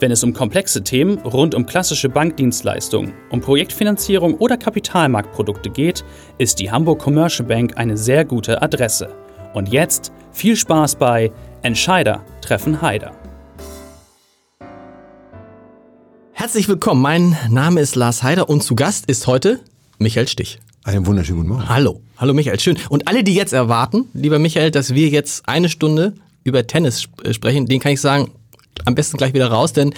Wenn es um komplexe Themen rund um klassische Bankdienstleistungen, um Projektfinanzierung oder Kapitalmarktprodukte geht, ist die Hamburg Commercial Bank eine sehr gute Adresse. Und jetzt viel Spaß bei Entscheider treffen Heider. Herzlich willkommen, mein Name ist Lars Heider und zu Gast ist heute Michael Stich. Einen wunderschönen guten Morgen. Hallo, hallo Michael, schön. Und alle, die jetzt erwarten, lieber Michael, dass wir jetzt eine Stunde über Tennis sp sprechen, den kann ich sagen, am besten gleich wieder raus, denn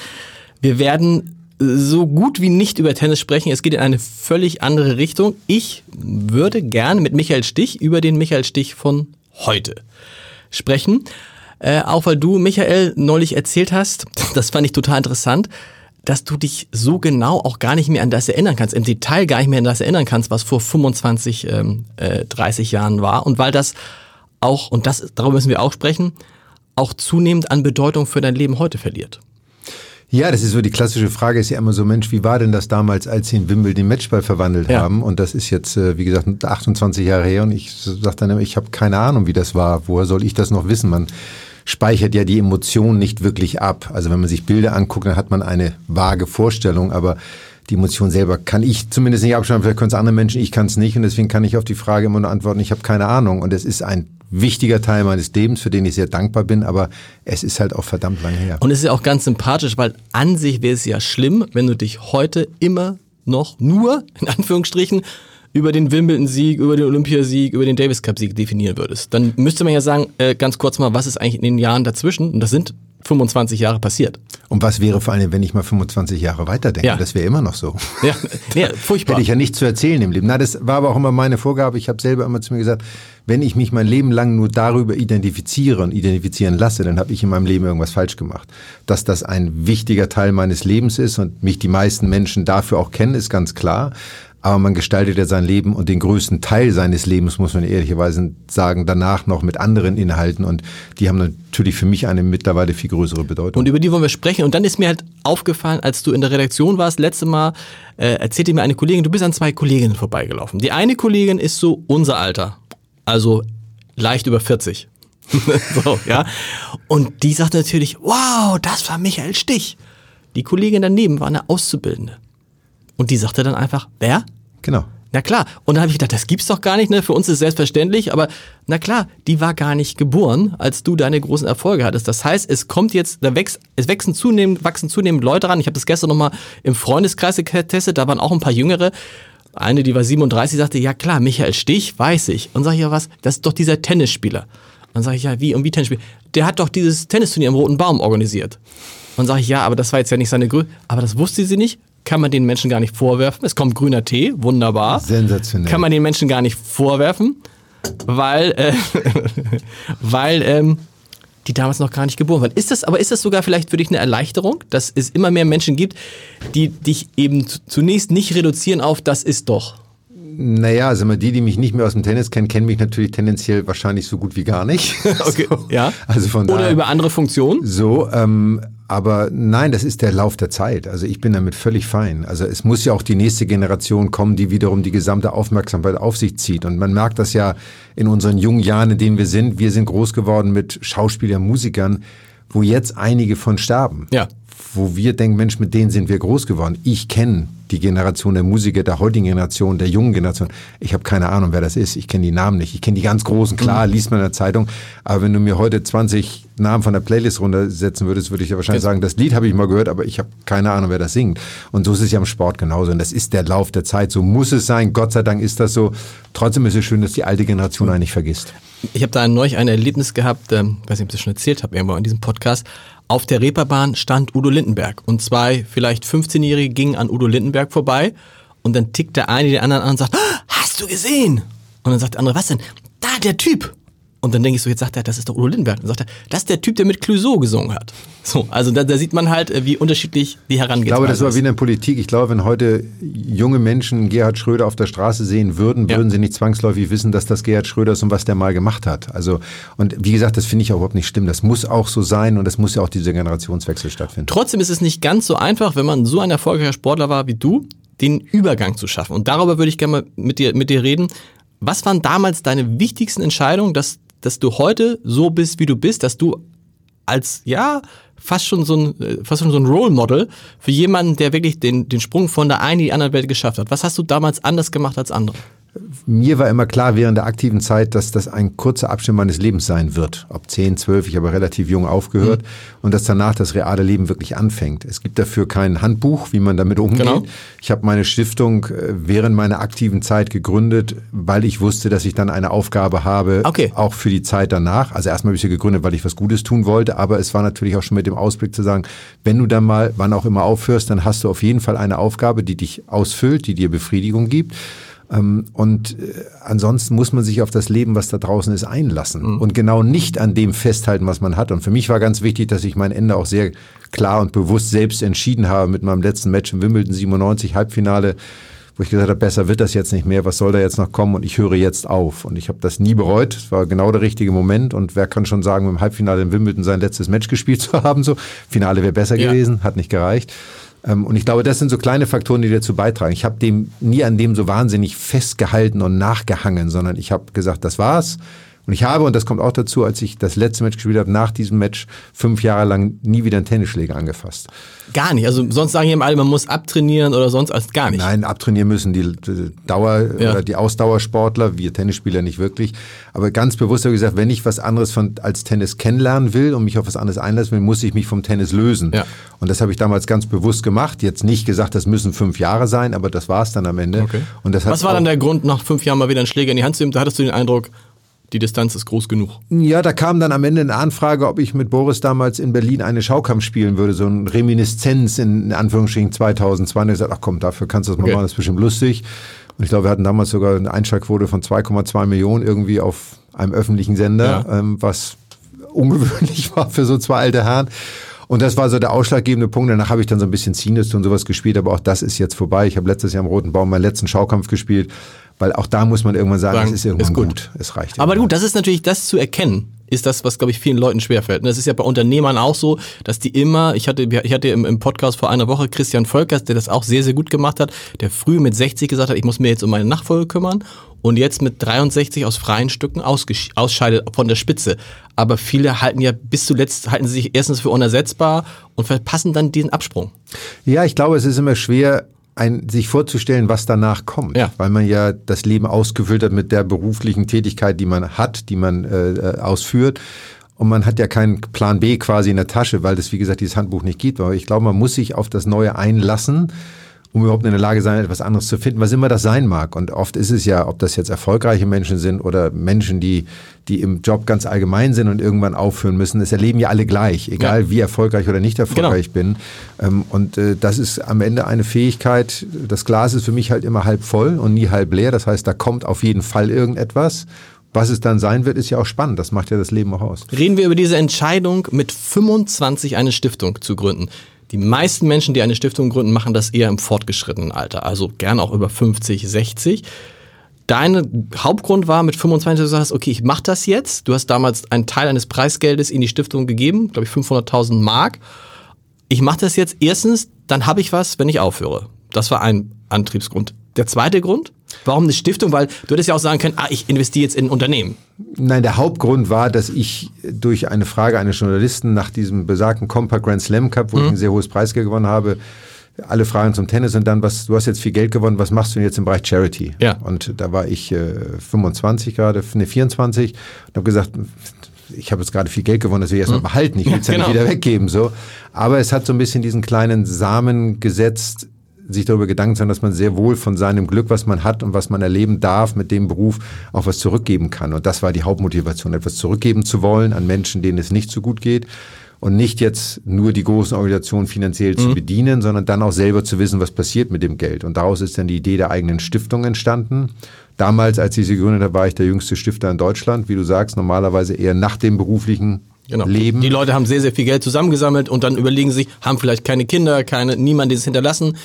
wir werden so gut wie nicht über Tennis sprechen. Es geht in eine völlig andere Richtung. Ich würde gerne mit Michael Stich über den Michael Stich von heute sprechen. Äh, auch weil du, Michael, neulich erzählt hast, das fand ich total interessant, dass du dich so genau auch gar nicht mehr an das erinnern kannst, im Detail gar nicht mehr an das erinnern kannst, was vor 25, ähm, äh, 30 Jahren war. Und weil das auch, und das, darüber müssen wir auch sprechen, auch zunehmend an Bedeutung für dein Leben heute verliert. Ja, das ist so die klassische Frage, ist ja immer so, Mensch, wie war denn das damals, als sie in Wimbledon den Matchball verwandelt ja. haben? Und das ist jetzt, äh, wie gesagt, 28 Jahre her und ich sage dann immer, ich habe keine Ahnung, wie das war. Woher soll ich das noch wissen? Man speichert ja die Emotionen nicht wirklich ab. Also wenn man sich Bilder anguckt, dann hat man eine vage Vorstellung, aber die Emotion selber kann ich zumindest nicht abschreiben, vielleicht können es andere Menschen, ich kann es nicht und deswegen kann ich auf die Frage immer nur antworten, ich habe keine Ahnung und es ist ein wichtiger Teil meines Lebens, für den ich sehr dankbar bin, aber es ist halt auch verdammt lang her. Und es ist ja auch ganz sympathisch, weil an sich wäre es ja schlimm, wenn du dich heute immer noch nur, in Anführungsstrichen, über den Wimbledon-Sieg, über den Olympiasieg, über den Davis Cup-Sieg definieren würdest. Dann müsste man ja sagen, äh, ganz kurz mal, was ist eigentlich in den Jahren dazwischen? Und das sind 25 Jahre passiert. Und was wäre vor allem, wenn ich mal 25 Jahre weiterdenke? Ja. Das wäre immer noch so. Ja, ja furchtbar. Hätte ich ja nichts zu erzählen im Leben. Na, das war aber auch immer meine Vorgabe. Ich habe selber immer zu mir gesagt, wenn ich mich mein Leben lang nur darüber identifiziere und identifizieren lasse, dann habe ich in meinem Leben irgendwas falsch gemacht. Dass das ein wichtiger Teil meines Lebens ist und mich die meisten Menschen dafür auch kennen, ist ganz klar aber man gestaltet ja sein Leben und den größten Teil seines Lebens, muss man ehrlicherweise sagen, danach noch mit anderen Inhalten und die haben natürlich für mich eine mittlerweile viel größere Bedeutung. Und über die wollen wir sprechen und dann ist mir halt aufgefallen, als du in der Redaktion warst, letzte Mal, äh, erzählte mir eine Kollegin, du bist an zwei Kolleginnen vorbeigelaufen. Die eine Kollegin ist so unser Alter, also leicht über 40. so, ja. Und die sagte natürlich, wow, das war Michael Stich. Die Kollegin daneben war eine Auszubildende. Und die sagte dann einfach, wer? Genau. Na klar. Und dann habe ich gedacht, das gibt's doch gar nicht, ne? Für uns ist es selbstverständlich, aber na klar, die war gar nicht geboren, als du deine großen Erfolge hattest. Das heißt, es kommt jetzt, da wächst, es wachsen zunehmend, wachsen zunehmend Leute ran. Ich habe das gestern nochmal im Freundeskreis getestet, da waren auch ein paar Jüngere. Eine, die war 37, sagte, ja klar, Michael Stich, weiß ich. Und sag ich ja was, das ist doch dieser Tennisspieler. Und dann sage ich, ja, wie und wie Tennisspieler? Der hat doch dieses Tennisturnier im Roten Baum organisiert. Und sage ich, ja, aber das war jetzt ja nicht seine Größe. Aber das wusste sie nicht kann man den Menschen gar nicht vorwerfen. Es kommt grüner Tee, wunderbar. Sensationell. Kann man den Menschen gar nicht vorwerfen, weil, äh, weil ähm, die damals noch gar nicht geboren waren. Ist das, aber ist das sogar vielleicht für dich eine Erleichterung, dass es immer mehr Menschen gibt, die dich eben zunächst nicht reduzieren auf das ist doch? Naja, also mal die, die mich nicht mehr aus dem Tennis kennen, kennen mich natürlich tendenziell wahrscheinlich so gut wie gar nicht. okay, so. ja. Also von Oder daher, über andere Funktionen? So, ähm, aber nein, das ist der Lauf der Zeit. Also ich bin damit völlig fein. Also es muss ja auch die nächste Generation kommen, die wiederum die gesamte Aufmerksamkeit auf sich zieht. Und man merkt das ja in unseren jungen Jahren, in denen wir sind. Wir sind groß geworden mit Schauspielern, Musikern, wo jetzt einige von sterben. Ja. Wo wir denken, Mensch, mit denen sind wir groß geworden. Ich kenne die Generation der Musiker, der heutigen Generation, der jungen Generation. Ich habe keine Ahnung, wer das ist. Ich kenne die Namen nicht. Ich kenne die ganz großen, klar, mhm. liest man in der Zeitung. Aber wenn du mir heute 20 Namen von der Playlist runtersetzen würdest, würde ich ja wahrscheinlich sagen, das Lied habe ich mal gehört, aber ich habe keine Ahnung, wer das singt. Und so ist es ja im Sport genauso. Und das ist der Lauf der Zeit. So muss es sein. Gott sei Dank ist das so. Trotzdem ist es schön, dass die alte Generation mhm. eigentlich vergisst. Ich habe da neulich ein Erlebnis gehabt, ähm, weiß nicht, ob ich das schon erzählt habe, irgendwo in diesem Podcast. Auf der Reeperbahn stand Udo Lindenberg und zwei vielleicht 15-Jährige gingen an Udo Lindenberg vorbei und dann tickt der eine den anderen an und sagt, ah, hast du gesehen? Und dann sagt der andere, was denn? Da, der Typ. Und dann denke ich so, jetzt sagt er, das ist doch Udo Lindenberg. Dann sagt er, das ist der Typ, der mit Clouseau gesungen hat. So, also da, da sieht man halt, äh, wie unterschiedlich die Herangehensweise Ich glaube, das war wie in der Politik. Ich glaube, wenn heute junge Menschen Gerhard Schröder auf der Straße sehen würden, würden ja. sie nicht zwangsläufig wissen, dass das Gerhard Schröder ist und was der mal gemacht hat. Also, und wie gesagt, das finde ich auch überhaupt nicht schlimm. Das muss auch so sein und das muss ja auch dieser Generationswechsel stattfinden. Trotzdem ist es nicht ganz so einfach, wenn man so ein erfolgreicher Sportler war wie du, den Übergang zu schaffen. Und darüber würde ich gerne mal mit dir, mit dir reden. Was waren damals deine wichtigsten Entscheidungen, dass, dass du heute so bist, wie du bist, dass du als, ja, fast schon so ein, äh, fast schon so ein Role Model für jemanden, der wirklich den, den Sprung von der einen in die andere Welt geschafft hat. Was hast du damals anders gemacht als andere? Mir war immer klar während der aktiven Zeit, dass das ein kurzer Abschnitt meines Lebens sein wird. Ob 10, 12, ich habe relativ jung aufgehört mhm. und dass danach das reale Leben wirklich anfängt. Es gibt dafür kein Handbuch, wie man damit umgeht. Genau. Ich habe meine Stiftung äh, während meiner aktiven Zeit gegründet, weil ich wusste, dass ich dann eine Aufgabe habe, okay. auch für die Zeit danach. Also erstmal habe ich sie gegründet, weil ich was Gutes tun wollte, aber es war natürlich auch schon mit dem Ausblick zu sagen, wenn du dann mal, wann auch immer aufhörst, dann hast du auf jeden Fall eine Aufgabe, die dich ausfüllt, die dir Befriedigung gibt. Ähm, und äh, ansonsten muss man sich auf das Leben, was da draußen ist, einlassen mhm. und genau nicht an dem festhalten, was man hat. Und für mich war ganz wichtig, dass ich mein Ende auch sehr klar und bewusst selbst entschieden habe mit meinem letzten Match im Wimbledon 97 Halbfinale wo ich gesagt habe, besser wird das jetzt nicht mehr, was soll da jetzt noch kommen und ich höre jetzt auf. Und ich habe das nie bereut, es war genau der richtige Moment und wer kann schon sagen, im Halbfinale in Wimbledon sein letztes Match gespielt zu haben, so Finale wäre besser ja. gewesen, hat nicht gereicht. Ähm, und ich glaube, das sind so kleine Faktoren, die dazu beitragen. Ich habe dem nie an dem so wahnsinnig festgehalten und nachgehangen, sondern ich habe gesagt, das war's. Und ich habe, und das kommt auch dazu, als ich das letzte Match gespielt habe, nach diesem Match fünf Jahre lang nie wieder einen Tennisschläger angefasst. Gar nicht. Also sonst sagen eben alle, man muss abtrainieren oder sonst als gar nicht. Nein, abtrainieren müssen die Dauer ja. oder die Ausdauersportler, wir Tennisspieler nicht wirklich. Aber ganz bewusst habe ich gesagt, wenn ich was anderes von, als Tennis kennenlernen will und mich auf was anderes einlassen will, muss ich mich vom Tennis lösen. Ja. Und das habe ich damals ganz bewusst gemacht. Jetzt nicht gesagt, das müssen fünf Jahre sein, aber das war es dann am Ende. Okay. Und das was war dann der Grund, nach fünf Jahren mal wieder einen Schläger in die Hand zu nehmen? Da hattest du den Eindruck, die Distanz ist groß genug. Ja, da kam dann am Ende eine Anfrage, ob ich mit Boris damals in Berlin eine Schaukampf spielen würde, so ein Reminiszenz in, Anführungsstrichen 2002. Und ich gesagt, ach komm, dafür kannst du das mal okay. machen, das ist bestimmt lustig. Und ich glaube, wir hatten damals sogar eine Einschaltquote von 2,2 Millionen irgendwie auf einem öffentlichen Sender, ja. ähm, was ungewöhnlich war für so zwei alte Herren. Und das war so der ausschlaggebende Punkt. Danach habe ich dann so ein bisschen Zinus und sowas gespielt, aber auch das ist jetzt vorbei. Ich habe letztes Jahr am Roten Baum meinen letzten Schaukampf gespielt. Weil auch da muss man irgendwann sagen, sagen es ist irgendwann ist gut. gut. Es reicht. Aber gut, das ist natürlich das zu erkennen ist das, was, glaube ich, vielen Leuten schwerfällt. Und das ist ja bei Unternehmern auch so, dass die immer, ich hatte, ich hatte im, im Podcast vor einer Woche Christian Volkers, der das auch sehr, sehr gut gemacht hat, der früh mit 60 gesagt hat, ich muss mir jetzt um meine Nachfolge kümmern und jetzt mit 63 aus freien Stücken ausscheidet von der Spitze. Aber viele halten ja bis zuletzt, halten sie sich erstens für unersetzbar und verpassen dann diesen Absprung. Ja, ich glaube, es ist immer schwer, ein, sich vorzustellen, was danach kommt, ja. weil man ja das Leben ausgefüllt hat mit der beruflichen Tätigkeit, die man hat, die man äh, äh, ausführt. Und man hat ja keinen Plan B quasi in der Tasche, weil es, wie gesagt, dieses Handbuch nicht gibt. Aber ich glaube, man muss sich auf das Neue einlassen um überhaupt in der Lage sein, etwas anderes zu finden, was immer das sein mag. Und oft ist es ja, ob das jetzt erfolgreiche Menschen sind oder Menschen, die, die im Job ganz allgemein sind und irgendwann aufhören müssen. Es erleben ja alle gleich, egal ja. wie erfolgreich oder nicht erfolgreich genau. ich bin. Ähm, und äh, das ist am Ende eine Fähigkeit. Das Glas ist für mich halt immer halb voll und nie halb leer. Das heißt, da kommt auf jeden Fall irgendetwas. Was es dann sein wird, ist ja auch spannend. Das macht ja das Leben auch aus. Reden wir über diese Entscheidung, mit 25 eine Stiftung zu gründen. Die meisten Menschen, die eine Stiftung gründen, machen das eher im fortgeschrittenen Alter, also gern auch über 50, 60. Dein Hauptgrund war mit 25, du sagst, okay, ich mache das jetzt. Du hast damals einen Teil eines Preisgeldes in die Stiftung gegeben, glaube ich 500.000 Mark. Ich mache das jetzt erstens, dann habe ich was, wenn ich aufhöre. Das war ein Antriebsgrund. Der zweite Grund, warum eine Stiftung? Weil du hättest ja auch sagen können, ah, ich investiere jetzt in ein Unternehmen. Nein, der Hauptgrund war, dass ich durch eine Frage eines Journalisten nach diesem besagten Compact Grand Slam Cup, wo mhm. ich ein sehr hohes Preisgeld gewonnen habe, alle Fragen zum Tennis und dann, was, du hast jetzt viel Geld gewonnen, was machst du denn jetzt im Bereich Charity? Ja. Und da war ich äh, 25 gerade, ne 24 und habe gesagt, ich habe jetzt gerade viel Geld gewonnen, das will ich erstmal mhm. behalten, ich will es ja, genau. nicht wieder weggeben. so. Aber es hat so ein bisschen diesen kleinen Samen gesetzt, sich darüber Gedanken zu machen, dass man sehr wohl von seinem Glück, was man hat und was man erleben darf, mit dem Beruf auch was zurückgeben kann. Und das war die Hauptmotivation, etwas zurückgeben zu wollen an Menschen, denen es nicht so gut geht. und nicht jetzt nur die großen Organisationen finanziell zu bedienen, sondern dann auch selber zu wissen, was passiert mit dem Geld. Und daraus ist dann die Idee der eigenen Stiftung entstanden. Damals, als ich sie gegründet habe, war ich der jüngste Stifter in Deutschland. Wie du sagst, normalerweise eher nach dem beruflichen Genau. Leben. Die Leute haben sehr, sehr viel Geld zusammengesammelt und dann überlegen sich, haben vielleicht keine Kinder, keine, niemand, die es hinterlassen.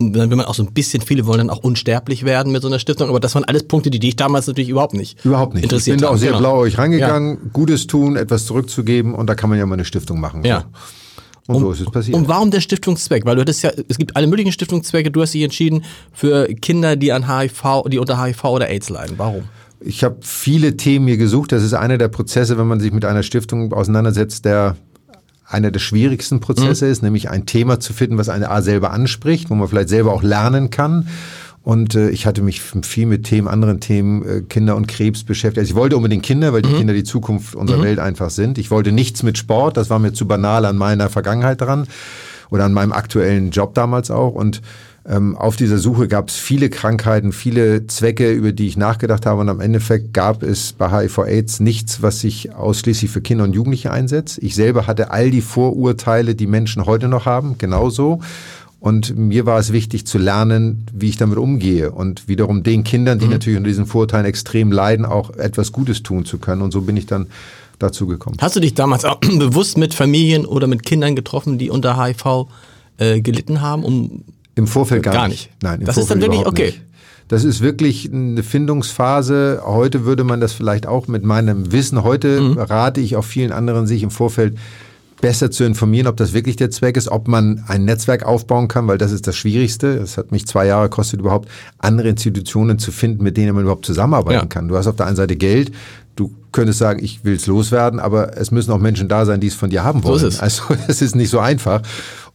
Und dann will man auch so ein bisschen, viele wollen dann auch unsterblich werden mit so einer Stiftung, aber das waren alles Punkte, die dich damals natürlich überhaupt nicht Überhaupt nicht. Ich interessiert bin da auch haben. sehr Genau. blauäugig reingegangen, Gutes tun, etwas zurückzugeben und da kann man ja mal eine Stiftung machen. Ja. Und so ist es passiert. Und warum der Stiftungszweck? Weil du hattest ja, es gibt alle möglichen Stiftungszwecke, du hast dich entschieden für Kinder, die an HIV, die unter HIV oder AIDS leiden. Warum? Ich habe viele Themen hier gesucht. Das ist einer der Prozesse, wenn man sich mit einer Stiftung auseinandersetzt, der einer der schwierigsten Prozesse ist, nämlich ein Thema zu finden, was eine A selber anspricht, wo man vielleicht selber auch lernen kann. Und äh, ich hatte mich viel mit Themen, anderen Themen, äh, Kinder und Krebs beschäftigt. Also ich wollte unbedingt Kinder, weil die Kinder die Zukunft unserer Welt einfach sind. Ich wollte nichts mit Sport, das war mir zu banal an meiner Vergangenheit dran oder an meinem aktuellen Job damals auch. Und ähm, auf dieser Suche gab es viele Krankheiten, viele Zwecke, über die ich nachgedacht habe. Und am Endeffekt gab es bei HIV-Aids nichts, was sich ausschließlich für Kinder und Jugendliche einsetzt. Ich selber hatte all die Vorurteile, die Menschen heute noch haben, genauso. Und mir war es wichtig zu lernen, wie ich damit umgehe und wiederum den Kindern, die natürlich unter diesen Vorurteilen extrem leiden, auch etwas Gutes tun zu können. Und so bin ich dann dazu gekommen. Hast du dich damals auch bewusst mit Familien oder mit Kindern getroffen, die unter HIV äh, gelitten haben, um Im Vorfeld gar, Gar nicht. nicht. Nein, im Das ist Vorfeld dann wirklich okay. Nicht. Das ist wirklich eine Findungsphase. Heute würde man das vielleicht auch mit meinem Wissen. Heute Mhm. rate ich auch vielen anderen, sich im Vorfeld besser zu informieren, ob das wirklich der Zweck ist, ob man ein Netzwerk aufbauen kann, weil das ist das Schwierigste. Es hat mich zwei Jahre gekostet, überhaupt andere Institutionen zu finden, mit denen man überhaupt zusammenarbeiten Ja. kann. Du hast auf der einen Seite Geld, du könntest sagen, ich will es loswerden, aber es müssen auch Menschen da sein, die es von dir haben So wollen. ist es. Also es ist nicht so einfach.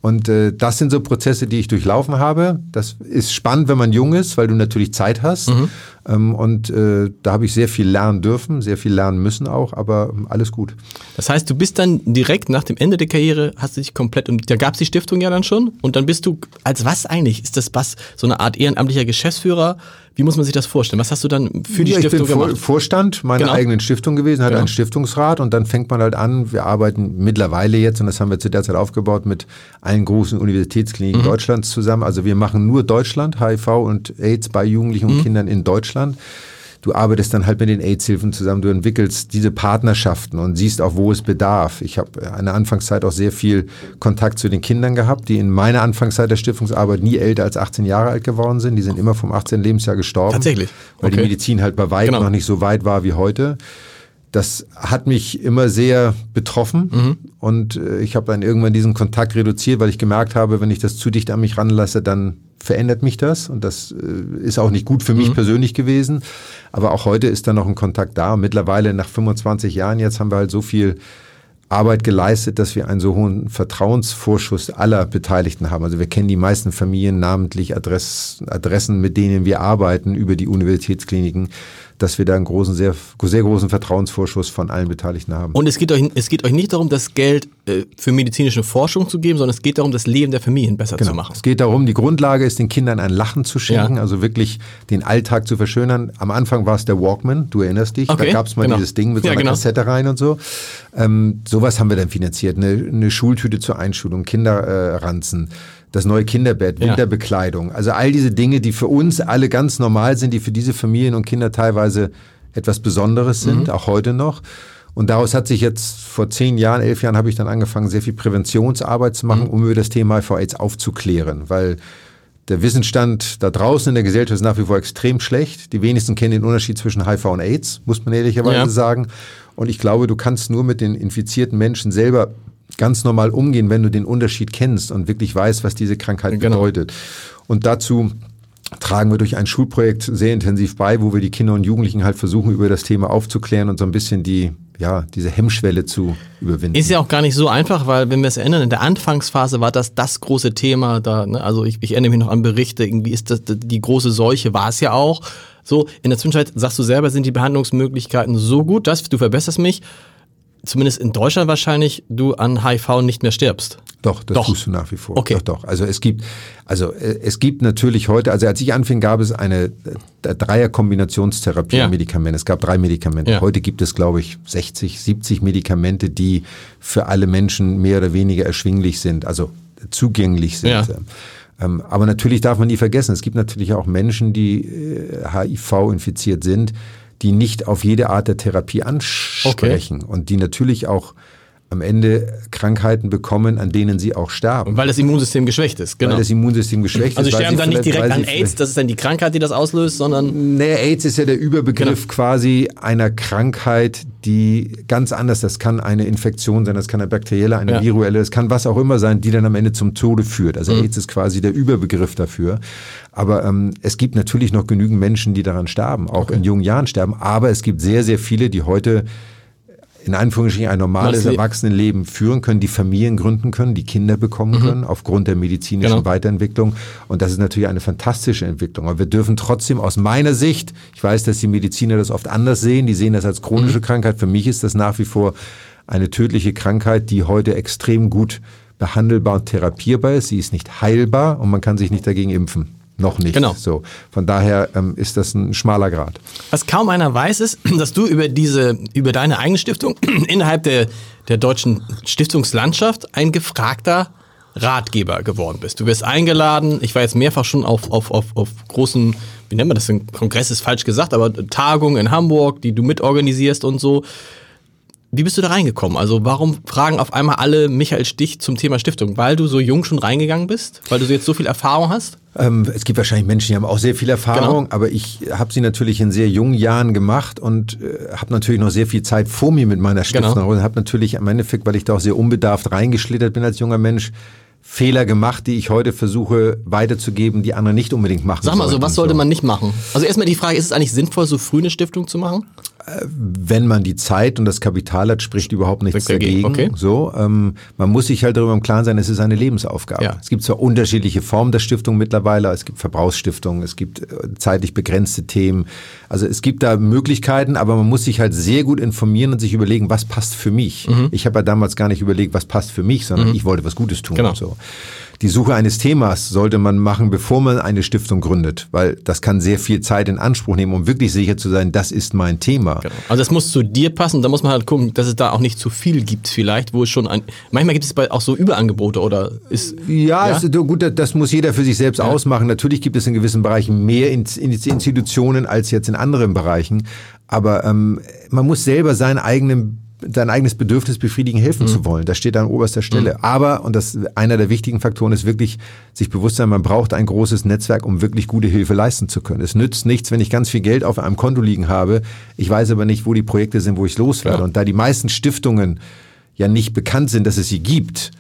Und äh, das sind so Prozesse, die ich durchlaufen habe. Das ist spannend, wenn man jung ist, weil du natürlich Zeit hast. Mhm. Ähm, und äh, da habe ich sehr viel lernen dürfen, sehr viel lernen müssen auch, aber ähm, alles gut. Das heißt, du bist dann direkt nach dem Ende der Karriere, hast du dich komplett, und da gab es die Stiftung ja dann schon, und dann bist du, als was eigentlich? Ist das was, so eine Art ehrenamtlicher Geschäftsführer? Wie muss man sich das vorstellen? Was hast du dann für die ja, ich Stiftung bin Vor gemacht? Vorstand meiner Genau. eigenen Stiftung gewesen, hatte Genau. einen Stiftungsrat und dann fängt man halt an, wir arbeiten mittlerweile jetzt, und das haben wir zu der Zeit aufgebaut, mit allen großen Universitätskliniken Mhm. Deutschlands zusammen. Also wir machen nur Deutschland, HIV und AIDS bei Jugendlichen Mhm. und Kindern in Deutschland. Du arbeitest dann halt mit den AIDS-Hilfen zusammen, du entwickelst diese Partnerschaften und siehst auch, wo es bedarf. Ich habe in der Anfangszeit auch sehr viel Kontakt zu den Kindern gehabt, die in meiner Anfangszeit der Stiftungsarbeit nie älter als 18 Jahre alt geworden sind. Die sind immer vom 18. Lebensjahr gestorben. Tatsächlich? Weil die. Medizin halt bei weitem Genau. noch nicht so weit war wie heute. Das hat mich immer sehr betroffen Mhm. und äh, ich habe dann irgendwann diesen Kontakt reduziert, weil ich gemerkt habe, wenn ich das zu dicht an mich ranlasse, dann verändert mich das und das äh, ist auch nicht gut für Mhm. mich persönlich gewesen. Aber auch heute ist da noch ein Kontakt da. Mittlerweile nach 25 Jahren jetzt haben wir halt so viel Arbeit geleistet, dass wir einen so hohen Vertrauensvorschuss aller Beteiligten haben. Also wir kennen die meisten Familien, namentlich Adress, Adressen, mit denen wir arbeiten über die Universitätskliniken, dass wir da einen großen, sehr, sehr großen Vertrauensvorschuss von allen Beteiligten haben. Und es geht euch, es geht euch nicht darum, das Geld äh, für medizinische Forschung zu geben, sondern es geht darum, das Leben der Familien besser zu machen. Es geht darum, die Grundlage ist, den Kindern ein Lachen zu schenken, Ja. also wirklich den Alltag zu verschönern. Am Anfang war es der Walkman, du erinnerst dich, Okay, da gab es mal genau. dieses Ding mit so Ja, einer genau. Kassette rein und so. Ähm, sowas haben wir dann finanziert, eine, eine Schultüte zur Einschulung, Kinderranzen. Äh, das neue Kinderbett. Winterbekleidung. Also all diese Dinge, die für uns alle ganz normal sind, die für diese Familien und Kinder teilweise etwas Besonderes sind, auch heute noch. Und daraus hat sich jetzt vor zehn Jahren, elf Jahren habe ich dann angefangen, sehr viel Präventionsarbeit zu machen, um über das Thema HIV-AIDS aufzuklären, weil der Wissensstand da draußen in der Gesellschaft ist nach wie vor extrem schlecht. Die wenigsten kennen den Unterschied zwischen HIV und AIDS, muss man ehrlicherweise Ja. sagen. Und ich glaube, du kannst nur mit den infizierten Menschen selber ganz normal umgehen, wenn du den Unterschied kennst und wirklich weißt, was diese Krankheit Genau. bedeutet. Und dazu tragen wir durch ein Schulprojekt sehr intensiv bei, wo wir die Kinder und Jugendlichen halt versuchen, über das Thema aufzuklären und so ein bisschen die, ja, diese Hemmschwelle zu überwinden. Ist ja auch gar nicht so einfach, weil wenn wir es erinnern, in der Anfangsphase war das das große Thema da. Ne? Also ich, ich erinnere mich noch an Berichte, irgendwie ist das die große Seuche, war es ja auch. So, in der Zwischenzeit sagst du selber, sind die Behandlungsmöglichkeiten so gut, dass du verbesserst mich. Zumindest in Deutschland wahrscheinlich, du an HIV nicht mehr stirbst. Doch, das Doch. tust du nach wie vor. Okay. Doch, doch. Also es gibt, also äh, es gibt natürlich heute, also als ich anfing, gab es eine äh, Dreier-Kombinationstherapie Ja. an Medikamenten. Es gab drei Medikamente. Ja. Heute gibt es, glaube ich, 60, 70 Medikamente, die für alle Menschen mehr oder weniger erschwinglich sind, also zugänglich sind. Ja. Ähm, aber natürlich darf man nie vergessen, es gibt natürlich auch Menschen, die äh, HIV-infiziert sind, die nicht auf jede Art der Therapie ansprechen und die natürlich auch am Ende Krankheiten bekommen, an denen sie auch sterben. Weil das Immunsystem geschwächt ist, genau. Weil das Immunsystem geschwächt also ist. weil sterben dann nicht direkt an AIDS, das ist dann die Krankheit, die das auslöst, sondern Nee, AIDS ist ja der Überbegriff Genau. quasi einer Krankheit, die ganz anders, das kann eine Infektion sein, das kann eine bakterielle, eine Ja. viruelle, das kann was auch immer sein, die dann am Ende zum Tode führt. Also Mhm. AIDS ist quasi der Überbegriff dafür. Aber ähm, es gibt natürlich noch genügend Menschen, die daran sterben, auch in jungen Jahren sterben. Aber es gibt sehr, sehr viele, die heute in Anführungsstrichen ein normales Normales Le- Erwachsenenleben führen können, die Familien gründen können, die Kinder bekommen können, aufgrund der medizinischen Genau. Weiterentwicklung. Und das ist natürlich eine fantastische Entwicklung. Aber wir dürfen trotzdem aus meiner Sicht, ich weiß, dass die Mediziner das oft anders sehen, die sehen das als chronische Krankheit. Für mich ist das nach wie vor eine tödliche Krankheit, die heute extrem gut behandelbar und therapierbar ist. Sie ist nicht heilbar und man kann sich nicht dagegen impfen. Noch nicht. Genau. So. Von daher ähm, ist das ein schmaler Grad. Was kaum einer weiß, ist, dass du über diese, über deine eigene Stiftung innerhalb der, der deutschen Stiftungslandschaft ein gefragter Ratgeber geworden bist. Du wirst eingeladen, ich war jetzt mehrfach schon auf, auf, auf, auf großen, wie nennt man das? Kongress ist falsch gesagt, aber Tagungen in Hamburg, die du mitorganisierst und so. Wie bist du da reingekommen? Also warum fragen auf einmal alle Michael Stich zum Thema Stiftung? Weil du so jung schon reingegangen bist? Weil du jetzt so viel Erfahrung hast? Ähm, es gibt wahrscheinlich Menschen, die haben auch sehr viel Erfahrung, Genau. aber ich habe sie natürlich in sehr jungen Jahren gemacht und äh, habe natürlich noch sehr viel Zeit vor mir mit meiner Stiftung Genau. und habe natürlich im Endeffekt, weil ich da auch sehr unbedarft reingeschlittert bin als junger Mensch, Fehler gemacht, die ich heute versuche weiterzugeben, die andere nicht unbedingt machen Sag mal so, sollten. was sollte man nicht machen? Also erstmal die Frage, ist es eigentlich sinnvoll, so früh eine Stiftung zu machen? Wenn man die Zeit und das Kapital hat, spricht überhaupt nichts dagegen, okay. So, ähm, man muss sich halt darüber im Klaren sein, es ist eine Lebensaufgabe. Ja. Es gibt zwar unterschiedliche Formen der Stiftung mittlerweile, es gibt Verbrauchsstiftungen, es gibt äh, zeitlich begrenzte Themen. Also es gibt da Möglichkeiten, aber man muss sich halt sehr gut informieren und sich überlegen, was passt für mich. Mhm. Ich habe ja damals gar nicht überlegt, was passt für mich, sondern ich wollte was Gutes tun Genau. und so. Die Suche eines Themas sollte man machen, bevor man eine Stiftung gründet, weil das kann sehr viel Zeit in Anspruch nehmen, um wirklich sicher zu sein, das ist mein Thema. Also das muss zu dir passen, da muss man halt gucken, dass es da auch nicht zu viel gibt vielleicht, wo es schon ein, manchmal gibt es auch so Überangebote oder ist, Ja, Ja? Es, gut, das- muss jeder für sich selbst ausmachen. Natürlich gibt es in gewissen Bereichen mehr In- In- Institutionen als jetzt in anderen Bereichen. Aber ähm, man muss selber seinen eigenen sein eigenes Bedürfnis befriedigen, helfen zu wollen. Das steht an oberster Stelle. Aber, und das einer der wichtigen Faktoren ist wirklich, sich bewusst sein, man braucht ein großes Netzwerk, um wirklich gute Hilfe leisten zu können. Es nützt nichts, wenn ich ganz viel Geld auf einem Konto liegen habe. Ich weiß aber nicht, wo die Projekte sind, wo ich loswerde. Ja. Und da die meisten Stiftungen ja nicht bekannt sind, dass es sie gibt,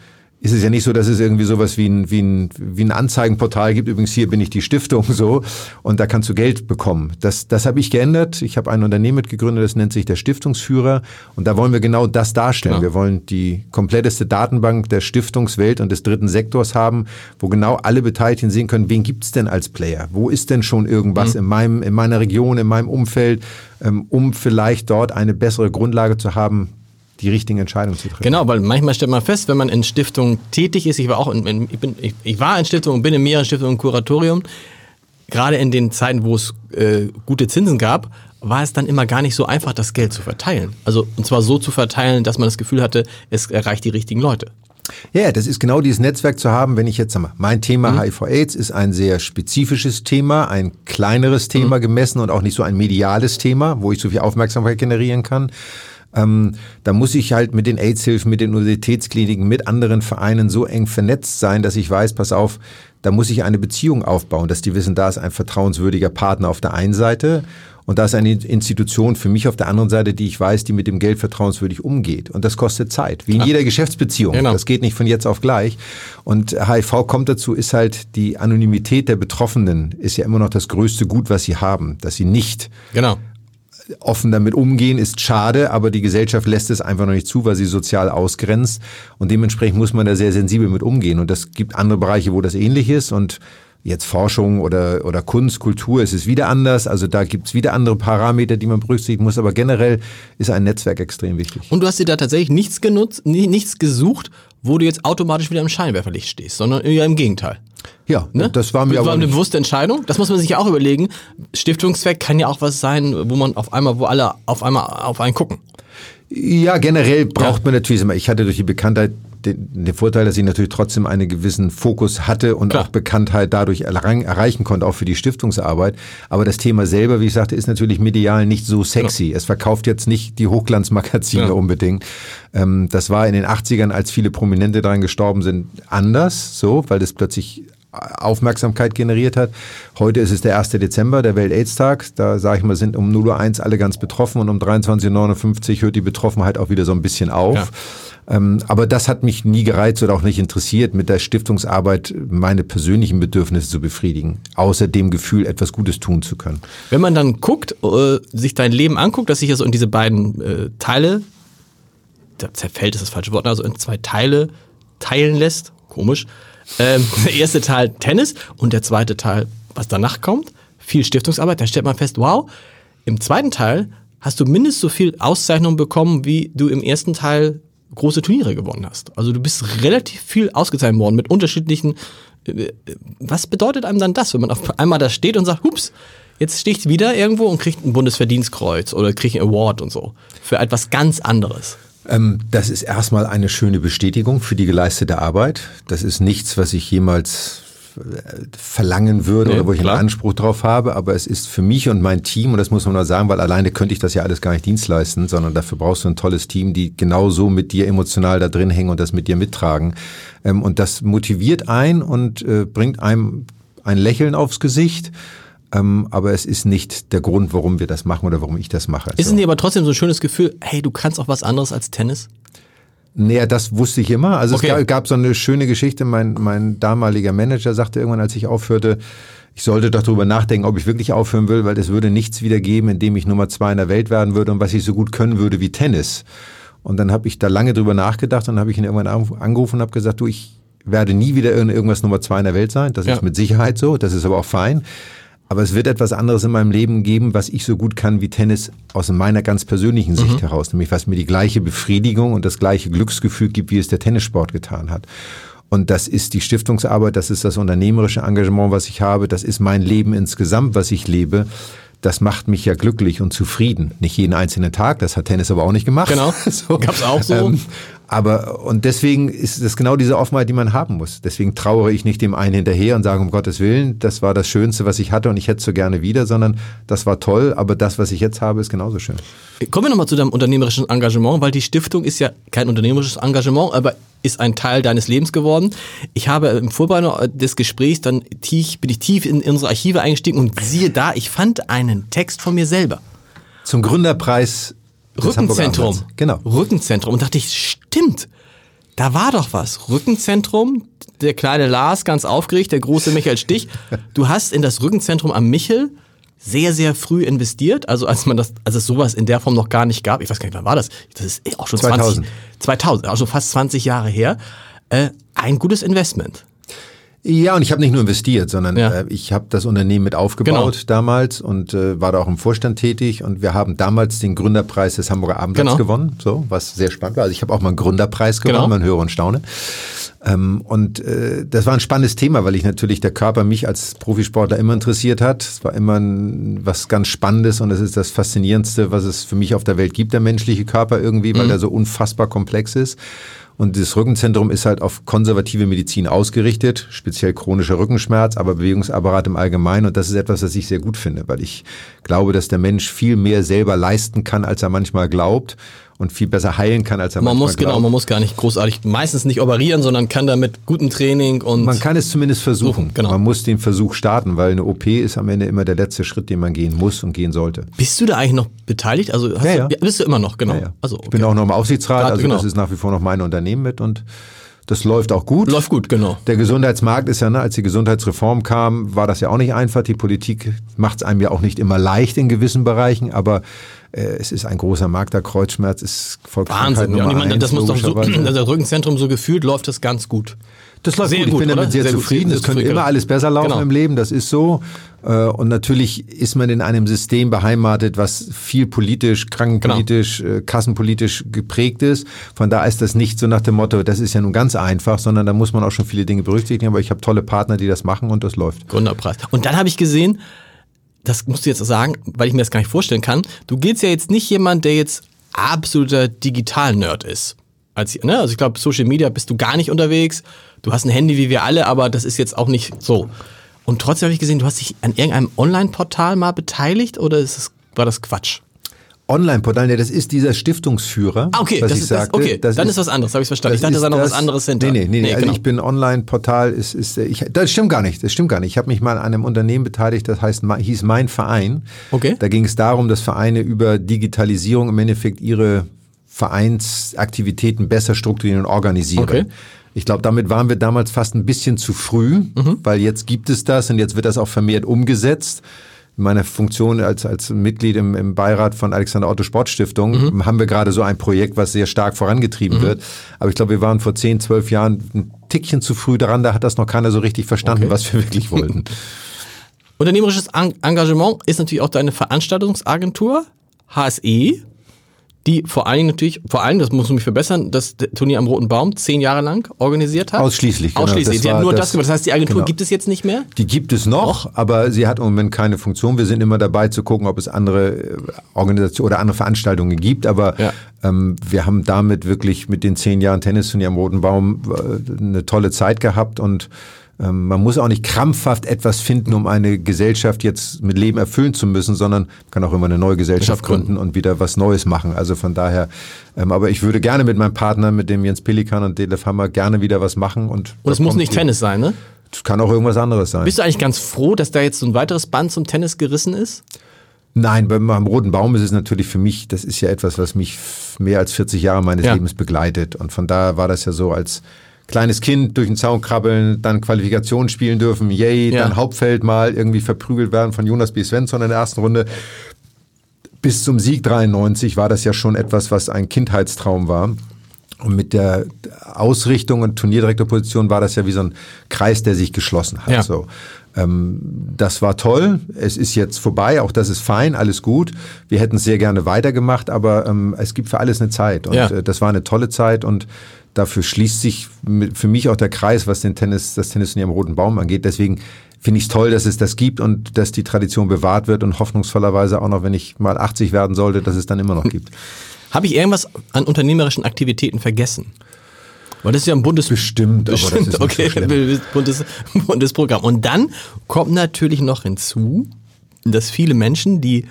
ist es ja nicht so, dass es irgendwie sowas wie ein, wie ein, wie ein Anzeigenportal gibt. Übrigens, hier bin ich die Stiftung so und da kannst du Geld bekommen. Das, das habe ich geändert. Ich habe ein Unternehmen mitgegründet, das nennt sich der Stiftungsführer und da wollen wir genau das darstellen. Genau. Wir wollen die kompletteste Datenbank der Stiftungswelt und des dritten Sektors haben, wo genau alle Beteiligten sehen können, wen gibt's denn als Player? Wo ist denn schon irgendwas in, meinem, in meiner Region, in meinem Umfeld, ähm, um vielleicht dort eine bessere Grundlage zu haben, die richtigen Entscheidungen zu treffen. Genau, weil manchmal stellt man fest, wenn man in Stiftungen tätig ist, ich war auch in, in, ich, bin, ich, ich war in Stiftungen, bin in mehreren Stiftungen im Kuratorium, gerade in den Zeiten, wo es äh, gute Zinsen gab, war es dann immer gar nicht so einfach, das Geld zu verteilen. Also und zwar so zu verteilen, dass man das Gefühl hatte, es erreicht die richtigen Leute. Ja, das ist genau dieses Netzwerk zu haben, wenn ich jetzt sag mal, mein Thema HIV-AIDS ist ein sehr spezifisches Thema, ein kleineres Thema gemessen und auch nicht so ein mediales Thema, wo ich so viel Aufmerksamkeit generieren kann. Ähm, da muss ich halt mit den AIDS-Hilfen, mit den Universitätskliniken, mit anderen Vereinen so eng vernetzt sein, dass ich weiß, pass auf, da muss ich eine Beziehung aufbauen, dass die wissen, da ist ein vertrauenswürdiger Partner auf der einen Seite und da ist eine Institution für mich auf der anderen Seite, die ich weiß, die mit dem Geld vertrauenswürdig umgeht. Und das kostet Zeit, wie in jeder Geschäftsbeziehung. Genau. Das geht nicht von jetzt auf gleich. Und HIV kommt dazu, ist halt die Anonymität der Betroffenen ist ja immer noch das größte Gut, was sie haben, dass sie nicht Genau. Offen damit umgehen, ist schade, aber die Gesellschaft lässt es einfach noch nicht zu, weil sie sozial ausgrenzt. Und dementsprechend muss man da sehr sensibel mit umgehen. Und das gibt andere Bereiche, wo das ähnlich ist. Und Jetzt Forschung oder, oder Kunst, Kultur, es ist wieder anders. Also da gibt's wieder andere Parameter, die man berücksichtigen muss. Aber generell ist ein Netzwerk extrem wichtig. Und du hast dir da tatsächlich nichts genutzt, nichts gesucht, wo du jetzt automatisch wieder im Scheinwerferlicht stehst, sondern eher im Gegenteil. Ja, ne? das war mir das war eine bewusste Entscheidung. Das muss man sich ja auch überlegen. Stiftungszweck kann ja auch was sein, wo man auf einmal, wo alle auf einmal auf einen gucken. Ja, generell braucht ja. man natürlich immer. Ich hatte durch die Bekanntheit den, den Vorteil, dass ich natürlich trotzdem einen gewissen Fokus hatte und Klar. auch Bekanntheit dadurch erreichen konnte, auch für die Stiftungsarbeit. Aber das Thema selber, wie ich sagte, ist natürlich medial nicht so sexy. Ja. Es verkauft jetzt nicht die Hochglanzmagazine ja. unbedingt. Ähm, das war in den 80ern, als viele Prominente daran gestorben sind, anders, so, weil das plötzlich Aufmerksamkeit generiert hat. Heute ist es der 1. Dezember, der Welt-Aids-Tag. Da sage ich mal, sind um 0.01 Uhr alle ganz betroffen und um 23.59 Uhr hört die Betroffenheit auch wieder so ein bisschen auf. Ja. Ähm, aber das hat mich nie gereizt oder auch nicht interessiert, mit der Stiftungsarbeit meine persönlichen Bedürfnisse zu befriedigen, außer dem Gefühl, etwas Gutes tun zu können. Wenn man dann guckt, äh, sich dein Leben anguckt, dass sich das in diese beiden äh, Teile, da zerfällt ist das falsche Wort, also in zwei Teile teilen lässt, komisch. Ähm, der erste Teil Tennis und der zweite Teil, was danach kommt, viel Stiftungsarbeit, da stellt man fest, wow, im zweiten Teil hast du mindestens so viel Auszeichnung bekommen, wie du im ersten Teil große Turniere gewonnen hast. Also du bist relativ viel ausgezeichnet worden mit unterschiedlichen. Äh, was bedeutet einem dann das, wenn man auf einmal da steht und sagt, hups, jetzt stehe ich wieder irgendwo und kriege ein Bundesverdienstkreuz oder kriege einen Award und so für etwas ganz anderes? Ähm, das ist erstmal eine schöne Bestätigung für die geleistete Arbeit. Das ist nichts, was ich jemals verlangen würde nee, oder wo ich klar. einen Anspruch drauf habe, aber es ist für mich und mein Team, und das muss man mal sagen, weil alleine könnte ich das ja alles gar nicht dienst leisten, sondern dafür brauchst du ein tolles Team, die genauso mit dir emotional da drin hängen und das mit dir mittragen. Ähm, und das motiviert ein und äh, bringt einem ein Lächeln aufs Gesicht. Ähm, aber es ist nicht der Grund, warum wir das machen oder warum ich das mache. Ist es nicht aber trotzdem so ein schönes Gefühl, hey, du kannst auch was anderes als Tennis? Naja, das wusste ich immer. Also okay. es gab, gab, so eine schöne Geschichte. Mein, mein damaliger Manager sagte irgendwann, als ich aufhörte, ich sollte doch darüber nachdenken, ob ich wirklich aufhören will, weil es würde nichts wieder geben, in dem ich Nummer zwei in der Welt werden würde und was ich so gut können würde wie Tennis. Und dann habe ich da lange drüber nachgedacht und habe ich ihn irgendwann angerufen und habe gesagt, du, ich werde nie wieder irgendwas Nummer zwei in der Welt sein. Das ja. ist mit Sicherheit so. Das ist aber auch fein. Aber es wird etwas anderes in meinem Leben geben, was ich so gut kann wie Tennis aus meiner ganz persönlichen Sicht mhm. heraus, nämlich was mir die gleiche Befriedigung und das gleiche Glücksgefühl gibt, wie es der Tennissport getan hat. Und das ist die Stiftungsarbeit, das ist das unternehmerische Engagement, was ich habe, das ist mein Leben insgesamt, was ich lebe das macht mich ja glücklich und zufrieden. Nicht jeden einzelnen Tag, das hat Tennis aber auch nicht gemacht. Genau, so. gab's auch so. Ähm, aber, und deswegen ist das genau diese Offenheit, die man haben muss. Deswegen trauere ich nicht dem einen hinterher und sage, um Gottes Willen, das war das Schönste, was ich hatte und ich hätte es so gerne wieder, sondern das war toll, aber das, was ich jetzt habe, ist genauso schön. Kommen wir nochmal zu deinem unternehmerischen Engagement, weil die Stiftung ist ja kein unternehmerisches Engagement, aber ist ein Teil deines Lebens geworden. Ich habe im Vorbereitung des Gesprächs dann tief, bin ich tief in unsere Archive eingestiegen und siehe da, ich fand einen Text von mir selber. Zum Gründerpreis Rückenzentrum. Genau. Rückenzentrum. Und dachte ich, stimmt. Da war doch was. Rückenzentrum, der kleine Lars ganz aufgeregt, der große Michael Stich. Du hast in das Rückenzentrum am Michel sehr, sehr früh investiert. Also als man das, als es sowas in der Form noch gar nicht gab. Ich weiß gar nicht, wann war das? Das ist eh auch schon 2000. 2000, also fast 20 Jahre her. Äh, ein gutes Investment. Ja, und ich habe nicht nur investiert, sondern ja. äh, ich habe das Unternehmen mit aufgebaut genau. damals und äh, war da auch im Vorstand tätig und wir haben damals den Gründerpreis des Hamburger Abendblatts genau. gewonnen, so was sehr spannend war. Also ich habe auch mal einen Gründerpreis gewonnen, genau. man höre und staune. Ähm, und äh, das war ein spannendes Thema, weil ich natürlich der Körper mich als Profisportler immer interessiert hat. Es war immer ein, was ganz Spannendes und es ist das Faszinierendste, was es für mich auf der Welt gibt, der menschliche Körper irgendwie, weil mhm. er so unfassbar komplex ist. Und das Rückenzentrum ist halt auf konservative Medizin ausgerichtet, speziell chronischer Rückenschmerz, aber Bewegungsapparat im Allgemeinen. Und das ist etwas, was ich sehr gut finde, weil ich glaube, dass der Mensch viel mehr selber leisten kann, als er manchmal glaubt und viel besser heilen kann, als er man muss genau, glaubt. genau, man muss gar nicht großartig, meistens nicht operieren, sondern kann da mit gutem Training und man kann es zumindest versuchen. Genau. Man muss den Versuch starten, weil eine OP ist am Ende immer der letzte Schritt, den man gehen muss und gehen sollte. Bist du da eigentlich noch beteiligt? Also hast ja, du, ja. bist du immer noch genau. Ja, also okay. ich bin auch noch im Aufsichtsrat, also genau. das ist nach wie vor noch mein Unternehmen mit und das läuft auch gut. Läuft gut, genau. Der Gesundheitsmarkt ist ja, ne, als die Gesundheitsreform kam, war das ja auch nicht einfach. Die Politik macht es einem ja auch nicht immer leicht in gewissen Bereichen, aber es ist ein großer Markt, der Kreuzschmerz ist Volkskrankheit Wahnsinn, Nummer ja, meine, das muss doch so, das Rückenzentrum so gefühlt läuft das ganz gut. Das läuft Sehr gut. Ich gut, bin damit oder? sehr, Sehr zufrieden. Es könnte immer alles besser laufen Genau. im Leben, das ist so. Äh, Und natürlich ist man in einem System beheimatet, was viel politisch, krankenpolitisch, Genau. äh, kassenpolitisch geprägt ist. Von da ist das nicht so nach dem Motto, das ist ja nun ganz einfach, sondern da muss man auch schon viele Dinge berücksichtigen. Aber ich habe tolle Partner, die das machen und das läuft. Gründerpreis. Und dann habe ich gesehen, das musst du jetzt sagen, weil ich mir das gar nicht vorstellen kann, du giltst ja jetzt nicht jemand, der jetzt absoluter Digital-Nerd ist. Als, ne? Also ich glaube, Social Media bist du gar nicht unterwegs. Du hast ein Handy wie wir alle, aber das ist jetzt auch nicht so. Und trotzdem habe ich gesehen, du hast dich an irgendeinem Online-Portal mal beteiligt oder ist es, war das Quatsch? Online-Portal, nee, das ist dieser Stiftungsführer, Ah, okay, was das ich ist, das, sagte. okay. dann ist was anderes, habe ich verstanden. Ich dachte, da ist sei noch was das- anderes hinter. Nee, nee, nee, nee. also genau. ich bin Online-Portal, ist, ist, ich, das stimmt gar nicht, das stimmt gar nicht. Ich habe mich mal an einem Unternehmen beteiligt, das heißt, hieß Mein Verein. Okay. Da ging es darum, dass Vereine über Digitalisierung im Endeffekt ihre Vereinsaktivitäten besser strukturieren und organisieren. Okay. Ich glaube, damit waren wir damals fast ein bisschen zu früh, Mhm. weil jetzt gibt es das und jetzt wird das auch vermehrt umgesetzt. In meiner Funktion als, als Mitglied im, im Beirat von Alexander Otto Sportstiftung Mhm. haben wir gerade so ein Projekt, was sehr stark vorangetrieben wird. Aber ich glaube, wir waren vor 10, 12 Jahren ein Tickchen zu früh daran, da hat das noch keiner so richtig verstanden, Okay. was wir wirklich wollten. Unternehmerisches En- Engagement ist natürlich auch deine Veranstaltungsagentur, HSE, die vor allen Dingen natürlich, vor allem, das muss mich verbessern, das Turnier am Roten Baum zehn Jahre lang organisiert hat. Ausschließlich, genau. Ausschließlich. Das Die hat nur das, das- gemacht. Das heißt, die Agentur genau. gibt es jetzt nicht mehr? Die gibt es noch, aber sie hat im Moment keine Funktion. Wir sind immer dabei zu gucken, ob es andere äh, Organisationen oder andere Veranstaltungen gibt. Aber Ja. ähm, wir haben damit wirklich mit den zehn Jahren Tennisturnier am Roten Baum äh, eine tolle Zeit gehabt und ähm, man muss auch nicht krampfhaft etwas finden, um eine Gesellschaft jetzt mit Leben erfüllen zu müssen, sondern man kann auch immer eine neue Gesellschaft gründen. und wieder was Neues machen. Also von daher, ähm, aber ich würde gerne mit meinem Partner, mit dem Jens Pelikan und Detlef Hammer, gerne wieder was machen. Und, Und es muss nicht Tennis sein, ne? Es kann auch irgendwas anderes sein. Bist du eigentlich ganz froh, dass da jetzt so ein weiteres Band zum Tennis gerissen ist? Nein, beim, beim Roten Baum ist es natürlich für mich, das ist ja etwas, was mich mehr als 40 Jahre meines Ja. Lebens begleitet. Und von daher war das ja so als kleines Kind durch den Zaun krabbeln, dann Qualifikation spielen dürfen, yay, Ja. dann Hauptfeld mal irgendwie verprügelt werden von Jonas B. Svensson in der ersten Runde. Bis zum Sieg 93 war das ja schon etwas, was ein Kindheitstraum war. Und mit der Ausrichtung und Turnierdirektorposition war das ja wie so ein Kreis, der sich geschlossen hat. Ja. So. Ähm, das war toll. Es ist jetzt vorbei. Auch das ist fein. Alles gut. Wir hätten es sehr gerne weitergemacht, aber ähm, es gibt für alles eine Zeit. Und Ja. äh, das war eine tolle Zeit und dafür schließt sich für mich auch der Kreis, was den Tennis, das Tennisturnier am Roten Baum angeht. Deswegen finde ich es toll, dass es das gibt und dass die Tradition bewahrt wird und hoffnungsvollerweise auch noch, wenn ich mal 80 werden sollte, dass es dann immer noch gibt. Habe ich irgendwas an unternehmerischen Aktivitäten vergessen? Weil das ist ja ein buntes Bestimmt, aber das Bestimmt, so okay, schlimm. buntes, buntes Programm. Und dann kommt natürlich noch hinzu, dass viele Menschen, die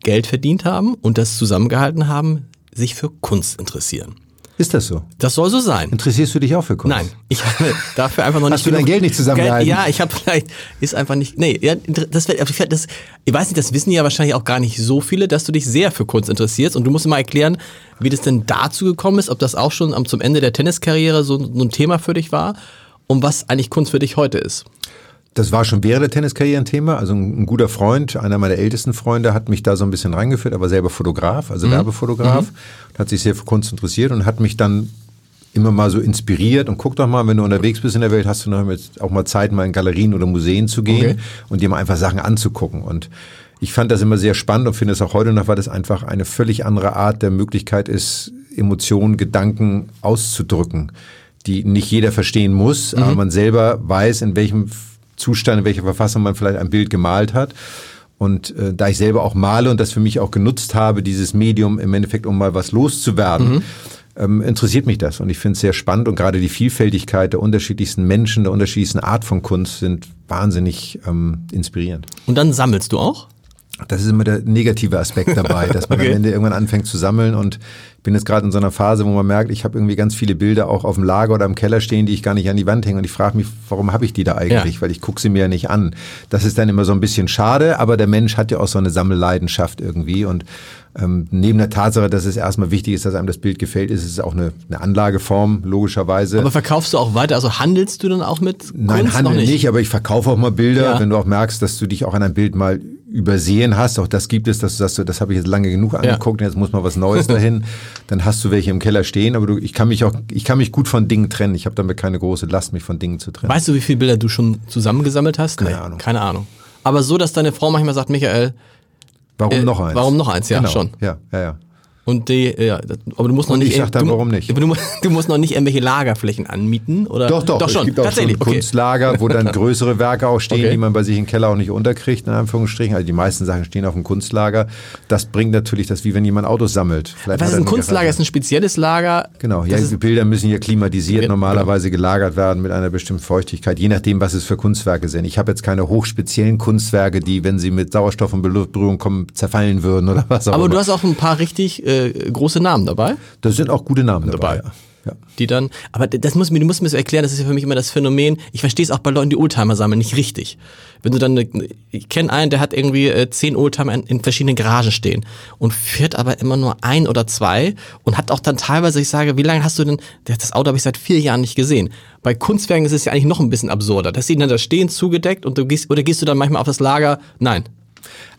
Geld verdient haben und das zusammengehalten haben, sich für Kunst interessieren. Ist das so? Das soll so sein. Interessierst du dich auch für Kunst? Nein, ich habe dafür einfach noch nicht. Hast du dein Geld nicht zusammengehalten? Ja, ich habe vielleicht ist einfach nicht. Nee, ja, das, das, ich weiß nicht, das wissen ja wahrscheinlich auch gar nicht so viele, dass du dich sehr für Kunst interessierst und du musst mal erklären, wie das denn dazu gekommen ist, ob das auch schon am zum Ende der Tenniskarriere so, so ein Thema für dich war und was eigentlich Kunst für dich heute ist. Das war schon während der Tenniskarriere ein Thema. Also ein, ein guter Freund, einer meiner ältesten Freunde, hat mich da so ein bisschen reingeführt, aber selber Fotograf, also Werbefotograf, und hat sich sehr für Kunst interessiert und hat mich dann immer mal so inspiriert und guck doch mal, wenn du unterwegs bist in der Welt, hast du noch mit, auch mal Zeit, mal in Galerien oder Museen zu gehen Okay. und dir mal einfach Sachen anzugucken. Und ich fand das immer sehr spannend und finde es auch heute noch, weil das einfach eine völlig andere Art der Möglichkeit ist, Emotionen, Gedanken auszudrücken, die nicht jeder verstehen muss, aber man selber weiß, in welchem Zustand, in welcher Verfassung man vielleicht ein Bild gemalt hat. Und äh, da ich selber auch male und das für mich auch genutzt habe, dieses Medium im Endeffekt, um mal was loszuwerden, ähm, interessiert mich das. Und ich finde es sehr spannend und gerade die Vielfältigkeit der unterschiedlichsten Menschen, der unterschiedlichsten Art von Kunst sind wahnsinnig ähm, inspirierend. Und dann sammelst du auch? Das ist immer der negative Aspekt dabei, dass man Okay. am Ende irgendwann anfängt zu sammeln und ich bin jetzt gerade in so einer Phase, wo man merkt, ich habe irgendwie ganz viele Bilder auch auf dem Lager oder im Keller stehen, die ich gar nicht an die Wand hänge und ich frage mich, warum habe ich die da eigentlich? Ja. Weil ich gucke sie mir ja nicht an. Das ist dann immer so ein bisschen schade, aber der Mensch hat ja auch so eine Sammelleidenschaft irgendwie und ähm, neben der Tatsache, dass es erstmal wichtig ist, dass einem das Bild gefällt, ist es auch eine, eine Anlageform, logischerweise. Aber verkaufst du auch weiter? Also handelst du dann auch mit Nein, Kunst? Handel noch nicht. aber ich verkaufe auch mal Bilder, Ja. wenn du auch merkst, dass du dich auch an ein Bild mal übersehen hast, auch das gibt es, dass du sagst, das habe ich jetzt lange genug angeguckt, ja. jetzt muss mal was Neues dahin, dann hast du welche im Keller stehen, aber du, ich kann mich auch, ich kann mich gut von Dingen trennen. Ich habe damit keine große Last, mich von Dingen zu trennen. Weißt du, wie viele Bilder du schon zusammengesammelt hast? Keine nee, Ahnung. Keine Ahnung. Aber so, dass deine Frau manchmal sagt, Michael, Warum äh, noch eins? Warum noch eins? Ja, genau. schon. Ja, ja, ja. Und die, ja, aber du musst noch und nicht. Ich sag dann, du, warum nicht? Du, du, musst noch nicht irgendwelche Lagerflächen anmieten, oder? Doch, doch, doch schon. Es gibt auch Tatsächlich. schon Kunstlager, wo dann größere Werke auch stehen, Okay. die man bei sich im Keller auch nicht unterkriegt, in Anführungsstrichen. Also die meisten Sachen stehen auf dem Kunstlager. Das bringt natürlich das, wie wenn jemand Autos sammelt. Vielleicht Was ist ein Kunstlager? Garage. Ist ein spezielles Lager. Genau, ja, die Bilder müssen ja klimatisiert Ja, normalerweise gelagert werden mit einer bestimmten Feuchtigkeit, je nachdem, was es für Kunstwerke sind. Ich habe jetzt keine hochspeziellen Kunstwerke, die, wenn sie mit Sauerstoff in Berührung kommen, zerfallen würden oder was auch aber immer. du hast auch ein paar richtig äh, große Namen dabei, da sind auch gute Namen dabei. Dabei. Ja. die dann. Aber das muss mir, du musst mir so erklären. Das ist ja für mich immer das Phänomen. Ich verstehe es auch bei Leuten, die Oldtimer sammeln, nicht richtig. Wenn du dann, eine, ich kenne einen, der hat irgendwie äh, zehn Oldtimer in, in verschiedenen Garagen stehen und führt aber immer nur ein oder zwei und hat auch dann teilweise, ich sage, wie lange hast du denn? Das Auto habe ich seit vier Jahren nicht gesehen. Bei Kunstwerken ist es ja eigentlich noch ein bisschen absurder. dass sie dann da stehen, zugedeckt und du gehst oder gehst du dann manchmal auf das Lager? Nein.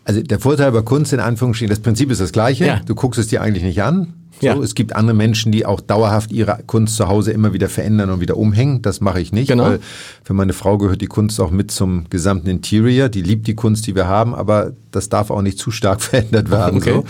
Also der Vorteil bei Kunst in Anführungsstrichen, das Prinzip ist das gleiche. Ja. Du guckst es dir eigentlich nicht an. So, Ja. Es gibt andere Menschen, die auch dauerhaft ihre Kunst zu Hause immer wieder verändern und wieder umhängen. Das mache ich nicht, Genau. weil für meine Frau gehört die Kunst auch mit zum gesamten Interior. Die liebt die Kunst, die wir haben, aber das darf auch nicht zu stark verändert werden. Okay. So.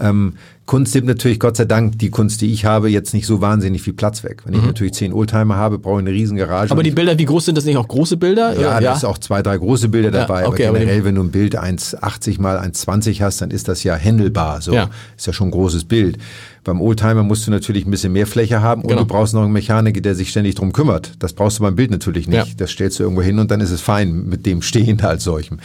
Ähm, Kunst nimmt natürlich Gott sei Dank die Kunst, die ich habe, jetzt nicht so wahnsinnig viel Platz weg. Wenn ich natürlich zehn Oldtimer habe, brauche ich eine riesen Garage. Mhm. Aber die Bilder, wie groß sind das nicht auch große Bilder? ja, Oder- da ist auch zwei, drei große Bilder Ja, dabei. okay, aber aber generell, wenn du ein Bild 1,80 mal 1,20 hast, dann ist das ja händelbar. So. Ja. Ist ja schon ein großes Bild. Beim Oldtimer musst du natürlich ein bisschen mehr Fläche haben und Genau. du brauchst noch einen Mechaniker, der sich ständig drum kümmert. Das brauchst du beim Bild natürlich nicht. Ja. Das stellst du irgendwo hin und dann ist es fein mit dem Stehen als solchem.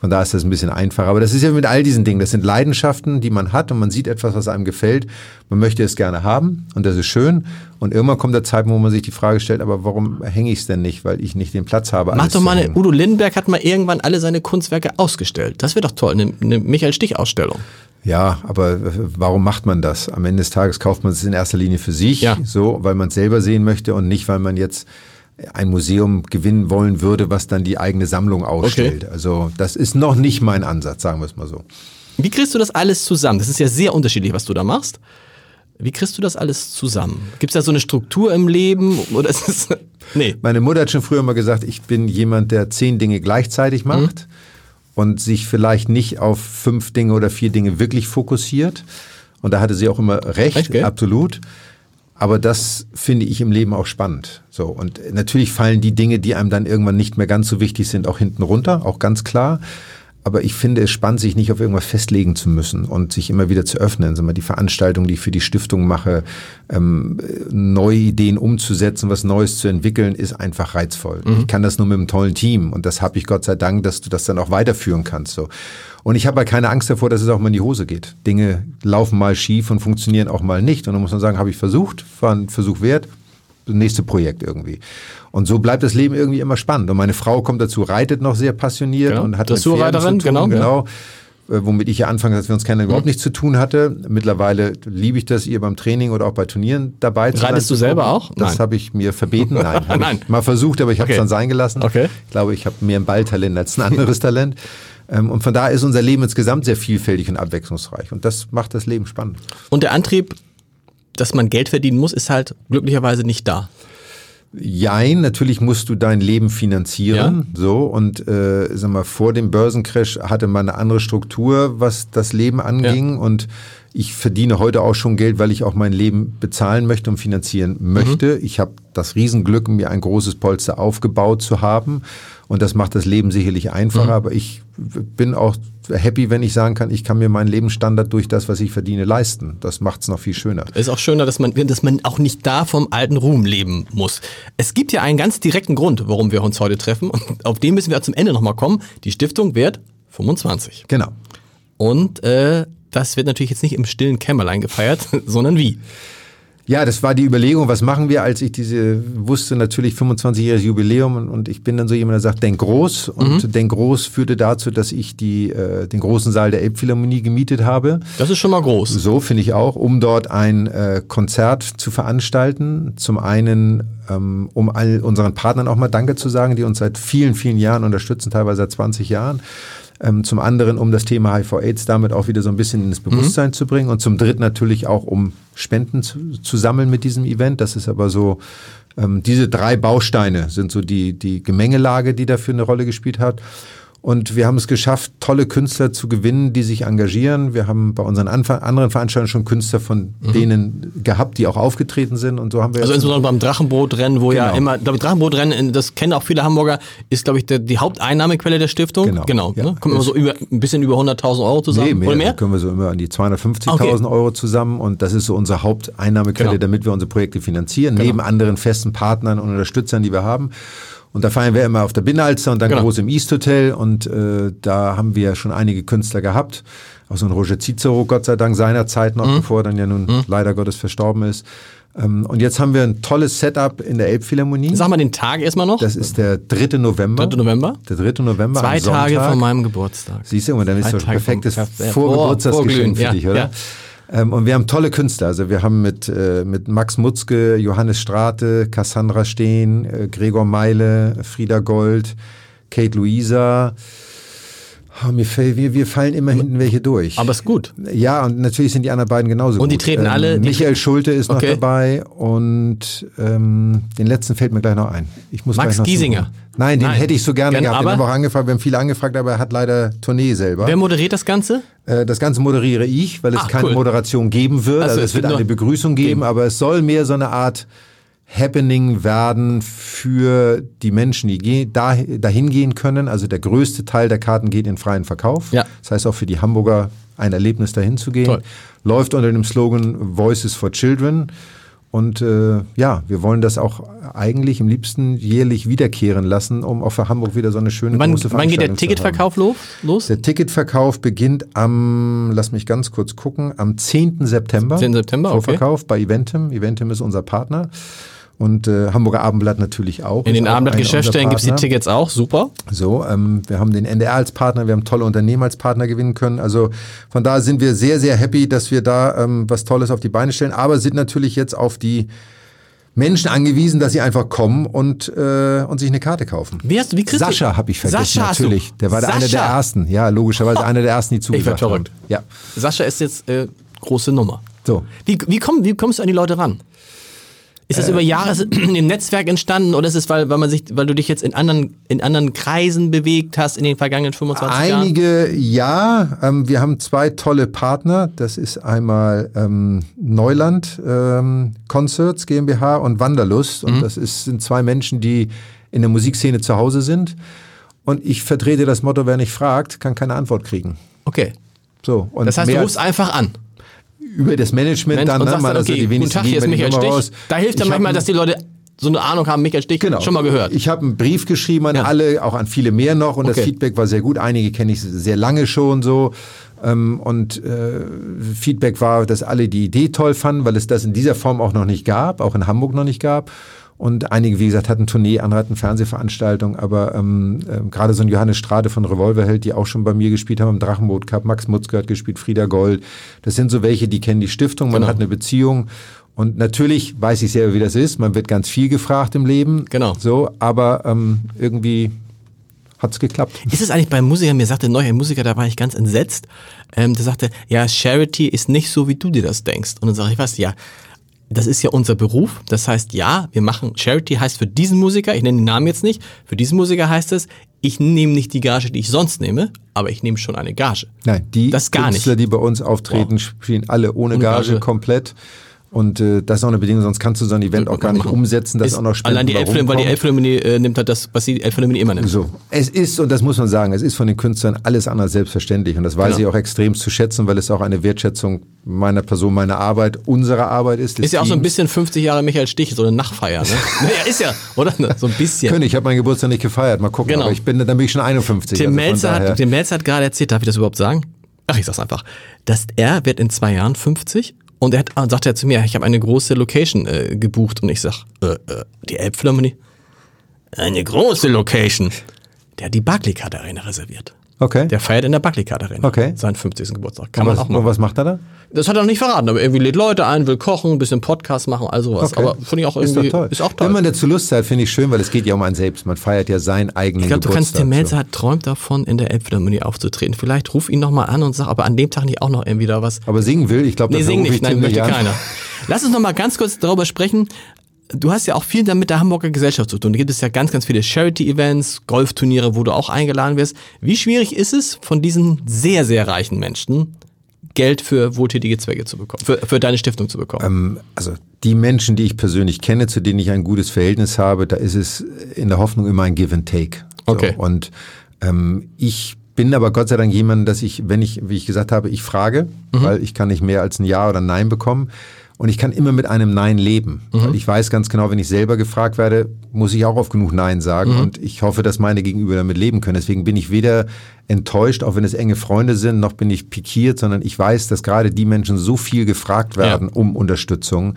Von da ist das ein bisschen einfacher. Aber das ist ja mit all diesen Dingen. Das sind Leidenschaften, die man hat und man sieht etwas, was einem gefällt. Man möchte es gerne haben und das ist schön. Und irgendwann kommt der Zeitpunkt, wo man sich die Frage stellt, aber warum hänge ich es denn nicht? Weil ich nicht den Platz habe. Mach doch mal eine. Udo Lindenberg hat mal irgendwann alle seine Kunstwerke ausgestellt. Das wäre doch toll, eine, eine Michael Stich-Ausstellung. Ja, aber äh, warum macht man das? Am Ende des Tages kauft man es in erster Linie für sich, Ja. so, weil man es selber sehen möchte und nicht, weil man jetzt ein Museum gewinnen wollen würde, was dann die eigene Sammlung ausstellt. Also das ist noch nicht mein Ansatz, sagen wir es mal so. Wie kriegst du das alles zusammen? Das ist ja sehr unterschiedlich, was du da machst. Wie kriegst du das alles zusammen? Gibt es da so eine Struktur im Leben? Oder ist es. Nee. Meine Mutter hat schon früher mal gesagt, ich bin jemand, der zehn Dinge gleichzeitig macht und sich vielleicht nicht auf fünf Dinge oder vier Dinge wirklich fokussiert. Und da hatte sie auch immer recht, Recht, gell? absolut. Aber das finde ich im Leben auch spannend. So. Und natürlich fallen die Dinge, die einem dann irgendwann nicht mehr ganz so wichtig sind, auch hinten runter, auch ganz klar. Aber ich finde es spannend, sich nicht auf irgendwas festlegen zu müssen und sich immer wieder zu öffnen. Sag mal, die Veranstaltung, die ich für die Stiftung mache, ähm, neue Ideen umzusetzen, was Neues zu entwickeln, ist einfach reizvoll. Ich kann das nur mit einem tollen Team und das habe ich Gott sei Dank, dass du das dann auch weiterführen kannst. So. Und ich habe halt keine Angst davor, dass es auch mal in die Hose geht. Dinge laufen mal schief und funktionieren auch mal nicht. Und dann muss man sagen, habe ich versucht, war ein Versuch wert, nächste Projekt irgendwie. Und so bleibt das Leben irgendwie immer spannend. Und meine Frau kommt dazu, reitet noch sehr passioniert Genau. und hat mit Dressurreiterin, zu tun, genau, genau. Äh, Womit ich ja anfangs, als wir uns kennen, überhaupt nichts zu tun hatte. Mittlerweile liebe ich das, ihr beim Training oder auch bei Turnieren dabei zu sein. Reitest du selber auch? Das Nein. habe ich mir verbeten. Nein, Nein. mal versucht, aber ich habe es Okay. dann sein gelassen. Okay. Ich glaube, ich habe mehr ein Balltalent als ein anderes Talent. Ähm, Und von daher ist unser Leben insgesamt sehr vielfältig und abwechslungsreich. Und das macht das Leben spannend. Und der Antrieb, dass man Geld verdienen muss, ist halt glücklicherweise nicht da. Jein, natürlich musst du dein Leben finanzieren, so. Und äh, sag mal vor dem Börsencrash hatte man eine andere Struktur, was das Leben anging. Und ich verdiene heute auch schon Geld, weil ich auch mein Leben bezahlen möchte und finanzieren möchte. Ich habe das Riesenglück, mir ein großes Polster aufgebaut zu haben. Und das macht das Leben sicherlich einfacher, aber ich bin auch happy, wenn ich sagen kann, ich kann mir meinen Lebensstandard durch das, was ich verdiene, leisten. Das macht es noch viel schöner. Ist auch schöner, dass man, dass man auch nicht da vom alten Ruhm leben muss. Es gibt ja einen ganz direkten Grund, warum wir uns heute treffen. Und auf den müssen wir zum Ende nochmal kommen. Die Stiftung wird 25. Genau. Und äh, das wird natürlich jetzt nicht im stillen Kämmerlein gefeiert, sondern wie? Ja, das war die Überlegung, was machen wir, als ich diese wusste, natürlich 25-jähriges Jubiläum und, und ich bin dann so jemand, der sagt, denk groß und denk groß führte dazu, dass ich die, äh, den großen Saal der Elbphilharmonie gemietet habe. Das ist schon mal groß. So finde ich auch, um dort ein äh, Konzert zu veranstalten. Zum einen, ähm, um all unseren Partnern auch mal Danke zu sagen, die uns seit vielen, vielen Jahren unterstützen, teilweise seit 20 Jahren. Ähm, zum anderen, um das Thema HIV-Aids damit auch wieder so ein bisschen ins Bewusstsein mhm. zu bringen. Und zum dritten natürlich auch, um Spenden zu, zu sammeln mit diesem Event. Das ist aber so, ähm, diese drei Bausteine sind so die, die Gemengelage, die dafür eine Rolle gespielt hat. Und wir haben es geschafft, tolle Künstler zu gewinnen, die sich engagieren. Wir haben bei unseren Anf anderen Veranstaltungen schon Künstler von mhm. denen gehabt, die auch aufgetreten sind. Und so haben wir also insbesondere beim Drachenbootrennen, wo genau. ja immer, glaube Drachenbootrennen, das kennen auch viele Hamburger, ist glaube ich der, die Haupteinnahmequelle der Stiftung. Genau. genau ja. ne? Kommen immer so über, ein bisschen über 100.000 Euro zusammen nee, mehr, oder mehr? Da kommen wir so immer an die 250.000 okay. Euro zusammen und das ist so unsere Haupteinnahmequelle, genau. damit wir unsere Projekte finanzieren, genau. neben anderen festen Partnern und Unterstützern, die wir haben. Und da feiern wir immer auf der Binnenalster und dann genau. groß im East Hotel. Und äh, da haben wir schon einige Künstler gehabt. Auch so ein Roger Cicero, Gott sei Dank seiner Zeit noch, mhm. bevor er dann ja nun mhm. leider Gottes verstorben ist. Ähm, und jetzt haben wir ein tolles Setup in der Elbphilharmonie. Sag mal den Tag erstmal noch. Das ist der 3. November. 3. November? Der 3. November. Zwei Tage vor meinem Geburtstag. Siehst du, und dann ist so ein perfektes Vorgeburtstagsgeschenk für dich, oder? Ja. Ähm, und wir haben tolle Künstler. Also wir haben mit, äh, mit Max Mutzke, Johannes Strate, Cassandra Steen, äh, Gregor Meile, Frieda Gold, Kate Luisa. Oh, mir fällt, wir, wir fallen immer hinten welche durch. Aber ist gut. Ja, und natürlich sind die anderen beiden genauso Und die gut. treten alle. Ähm, Michael Schulte ist okay. noch dabei und ähm, den letzten fällt mir gleich noch ein. Ich muss Max Giesinger. Nein, den Nein. hätte ich so gerne Gern, gehabt. Den haben wir auch angefragt. Wir haben viele angefragt, aber er hat leider Tournee selber. Wer moderiert das Ganze? Äh, das Ganze moderiere ich, weil es Ach, keine cool. Moderation geben wird. Also, also es wird eine Begrüßung geben, geben, aber es soll mehr so eine Art Happening werden für die Menschen, die dahin gehen können. Also der größte Teil der Karten geht in freien Verkauf. Ja. Das heißt auch für die Hamburger ein Erlebnis dahin zu gehen. Toll. Läuft unter dem Slogan Voices for Children. Und äh, ja, wir wollen das auch eigentlich im liebsten jährlich wiederkehren lassen, um auch für Hamburg wieder so eine schöne wann, große Wann geht der Ticketverkauf los? Der Ticketverkauf beginnt am, lass mich ganz kurz gucken, am 10. September. 10. September, Vorverkauf okay. bei Eventim. Eventim ist unser Partner. Und äh, Hamburger Abendblatt natürlich auch. In den Abendblatt-Geschäftsstellen gibt es die Tickets auch, super. So, ähm, wir haben den NDR als Partner, wir haben tolle Unternehmen als Partner gewinnen können. Also von da sind wir sehr, sehr happy, dass wir da ähm, was Tolles auf die Beine stellen, aber sind natürlich jetzt auf die Menschen angewiesen, dass sie einfach kommen und, äh, und sich eine Karte kaufen. Wie hast du, wie kriegst Sascha habe ich vergessen, Sascha natürlich. Der war Sascha. einer der Ersten. Ja, logischerweise oh. einer der Ersten, die zugesagt ich verrückt. haben. Ja. Sascha ist jetzt äh, große Nummer. So. Wie, wie, komm, wie kommst du an die Leute ran? Ist das äh, über Jahre im Netzwerk entstanden oder ist es, weil, weil man sich, weil du dich jetzt in anderen, in anderen Kreisen bewegt hast in den vergangenen 25 Einige, Jahren? Einige ja. Ähm, wir haben zwei tolle Partner. Das ist einmal ähm, Neuland ähm, Concerts GmbH und Wanderlust. Und mhm. das ist, sind zwei Menschen, die in der Musikszene zu Hause sind. Und ich vertrete das Motto, wer nicht fragt, kann keine Antwort kriegen. Okay. So, und das heißt, du rufst einfach an über das Management Mensch, dann, ne? Also okay, die wenigsten Tag, hier ist. Raus. Da hilft dann manchmal, dass die Leute so eine Ahnung haben, Michael Stich genau. schon mal gehört. Ich habe einen Brief geschrieben an ja. alle, auch an viele mehr noch und okay. das Feedback war sehr gut. Einige kenne ich sehr lange schon so. Ähm, und äh, Feedback war, dass alle die Idee toll fanden, weil es das in dieser Form auch noch nicht gab, auch in Hamburg noch nicht gab. Und einige, wie gesagt, hatten Tournee, andere hatten Fernsehveranstaltungen, aber ähm, äh, gerade so ein Johannes Strade von Revolverheld, die auch schon bei mir gespielt haben im Drachenboot Cup, Max Mutzke hat gespielt, Frieda Gold. Das sind so welche, die kennen die Stiftung, man genau. hat eine Beziehung. Und natürlich weiß ich selber, wie das ist. Man wird ganz viel gefragt im Leben. Genau. So, aber ähm, irgendwie hat's geklappt. Ist es eigentlich bei Musikern, mir sagte neuer Musiker, da war ich ganz entsetzt, ähm, der sagte, ja, Charity ist nicht so, wie du dir das denkst. Und dann sage ich, was, ja, das ist ja unser Beruf. Das heißt, ja, wir machen Charity heißt für diesen Musiker, ich nenne den Namen jetzt nicht, für diesen Musiker heißt es, ich nehme nicht die Gage, die ich sonst nehme, aber ich nehme schon eine Gage. Nein, die das gar Künstler, nicht. die bei uns auftreten, wow. spielen alle ohne, ohne Gage, Gage, komplett. Und äh, das ist auch eine Bedingung, sonst kannst du so ein Event auch gar nicht umsetzen, das ist auch noch Spenden Allein die Elbphilharmonie, weil die Elbphilharmonie äh, nimmt halt das, was die Elbphilharmonie immer nimmt. So, es ist, und das muss man sagen, es ist von den Künstlern alles andere selbstverständlich. Und das weiß genau. ich auch extrem zu schätzen, weil es auch eine Wertschätzung meiner Person, meiner Arbeit, unserer Arbeit ist. Ist ja auch so ein bisschen 50 Jahre Michael Stich, so eine Nachfeier, ne? naja, ist ja, oder? So ein bisschen. Könnte, ich habe meinen Geburtstag nicht gefeiert, mal gucken. Genau. Aber ich bin, dann bin ich schon 51. Tim, also Melzer, hat, Tim Melzer hat gerade erzählt, darf ich das überhaupt sagen? Ach, ich sag's einfach. Dass er wird in zwei Jahren 50 und er hat, ah, sagt er zu mir, ich habe eine große Location äh, gebucht und ich sag, äh, äh, die Elbphilharmonie? Eine große Location. Der hat die Barclaycard Arena reserviert. Okay. Der feiert in der Barclaycard Arena. Okay. Seinen 50. Geburtstag. Kann Und man was, auch machen. und was macht er da? Das hat er noch nicht verraten, aber irgendwie lädt Leute ein, will kochen, ein bisschen Podcast machen, all sowas. Okay. Aber finde ich auch Ist irgendwie, doch toll. ist auch toll. Wenn man dazu Lust hat, finde ich schön, weil es geht ja um einen selbst. Man feiert ja seinen eigenen ich glaube, du kannst, Geburtstag. der Melzer hat träumt davon, in der Elbphilharmonie aufzutreten. Vielleicht ruf ihn nochmal an und sag, ob er an dem Tag nicht auch noch irgendwie da was. Aber singen will, ich glaube, Nee, das sing rufe nicht, ich nein, möchte keiner. Lass uns nochmal ganz kurz darüber sprechen. Du hast ja auch viel damit der Hamburger Gesellschaft zu tun. Da gibt es ja ganz, ganz viele Charity-Events, Golfturniere, wo du auch eingeladen wirst. Wie schwierig ist es, von diesen sehr, sehr reichen Menschen Geld für wohltätige Zwecke zu bekommen, für, für deine Stiftung zu bekommen? Ähm, also die Menschen, die ich persönlich kenne, zu denen ich ein gutes Verhältnis habe, da ist es in der Hoffnung immer ein Give and Take. So, Okay. Und ähm, ich bin aber Gott sei Dank jemand, dass ich, wenn ich, wie ich gesagt habe, ich frage, Mhm. weil ich kann nicht mehr als ein Ja oder ein Nein bekommen. Und ich kann immer mit einem Nein leben. Mhm. Ich weiß ganz genau, wenn ich selber gefragt werde, muss ich auch oft genug Nein sagen. Mhm. Und ich hoffe, dass meine Gegenüber damit leben können. Deswegen bin ich weder enttäuscht, auch wenn es enge Freunde sind, noch bin ich pikiert, sondern ich weiß, dass gerade die Menschen so viel gefragt werden um Unterstützung,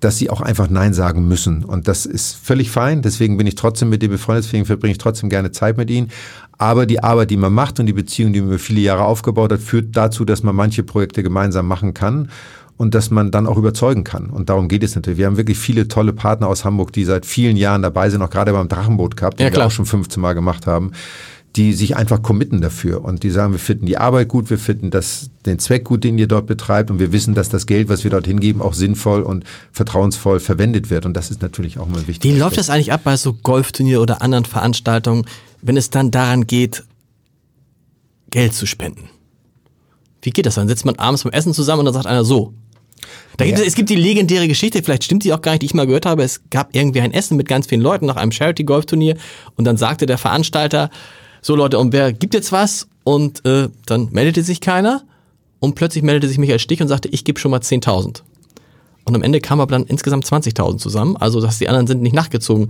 dass sie auch einfach Nein sagen müssen. Und das ist völlig fein. Deswegen bin ich trotzdem mit dir befreundet, deswegen verbringe ich trotzdem gerne Zeit mit ihnen. Aber die Arbeit, die man macht und die Beziehung, die man über viele Jahre aufgebaut hat, führt dazu, dass man manche Projekte gemeinsam machen kann und dass man dann auch überzeugen kann. Und darum geht es natürlich. Wir haben wirklich viele tolle Partner aus Hamburg, die seit vielen Jahren dabei sind, auch gerade beim Drachenboot Cup, den Ja, wir auch schon 15 Mal gemacht haben, die sich einfach committen dafür und die sagen, wir finden die Arbeit gut, wir finden das, den Zweck gut, den ihr dort betreibt und wir wissen, dass das Geld, was wir dort hingeben, auch sinnvoll und vertrauensvoll verwendet wird. Und das ist natürlich auch mal wichtig. Wie läuft das eigentlich ab bei so Golfturnier oder anderen Veranstaltungen, wenn es dann daran geht, Geld zu spenden? Wie geht das dann? Sitzt man abends beim Essen zusammen und dann sagt einer so. Da gibt es, es gibt die legendäre Geschichte, vielleicht stimmt die auch gar nicht, die ich mal gehört habe. Es gab irgendwie ein Essen mit ganz vielen Leuten nach einem Charity-Golfturnier und dann sagte der Veranstalter, so Leute, und wer gibt jetzt was? Und äh, dann meldete sich keiner und plötzlich meldete sich Michael Stich und sagte, ich gebe schon mal 10.000. Und am Ende kam aber dann insgesamt 20.000 zusammen, also dass die anderen sind nicht nachgezogen.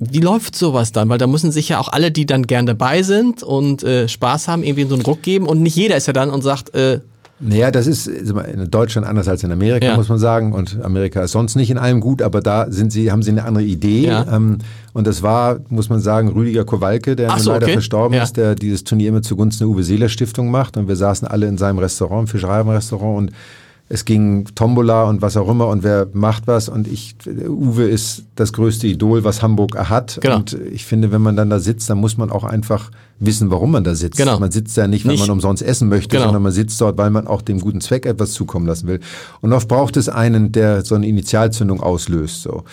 Wie läuft sowas dann? Weil da müssen sich ja auch alle, die dann gern dabei sind und äh, Spaß haben, irgendwie so einen Ruck geben und nicht jeder ist ja dann und sagt, äh, Naja, das ist in Deutschland anders als in Amerika, Ja. muss man sagen. Und Amerika ist sonst nicht in allem gut, aber da sind sie, haben sie eine andere Idee. Ja. Ähm, und das war, muss man sagen, Rüdiger Kowalke, der so, leider okay. verstorben Ja. ist, der dieses Turnier immer zugunsten der Uwe Seeler Stiftung macht. Und wir saßen alle in seinem Restaurant, im Fischereirestaurant und es ging Tombola und was auch immer und wer macht was und ich, Uwe ist das größte Idol, was Hamburg hat Genau. und ich finde, wenn man dann da sitzt, dann muss man auch einfach wissen, warum man da sitzt. Genau. Man sitzt ja nicht, weil Nicht- man umsonst essen möchte, Genau. sondern man sitzt dort, weil man auch dem guten Zweck etwas zukommen lassen will. Und oft braucht es einen, der so eine Initialzündung auslöst. So.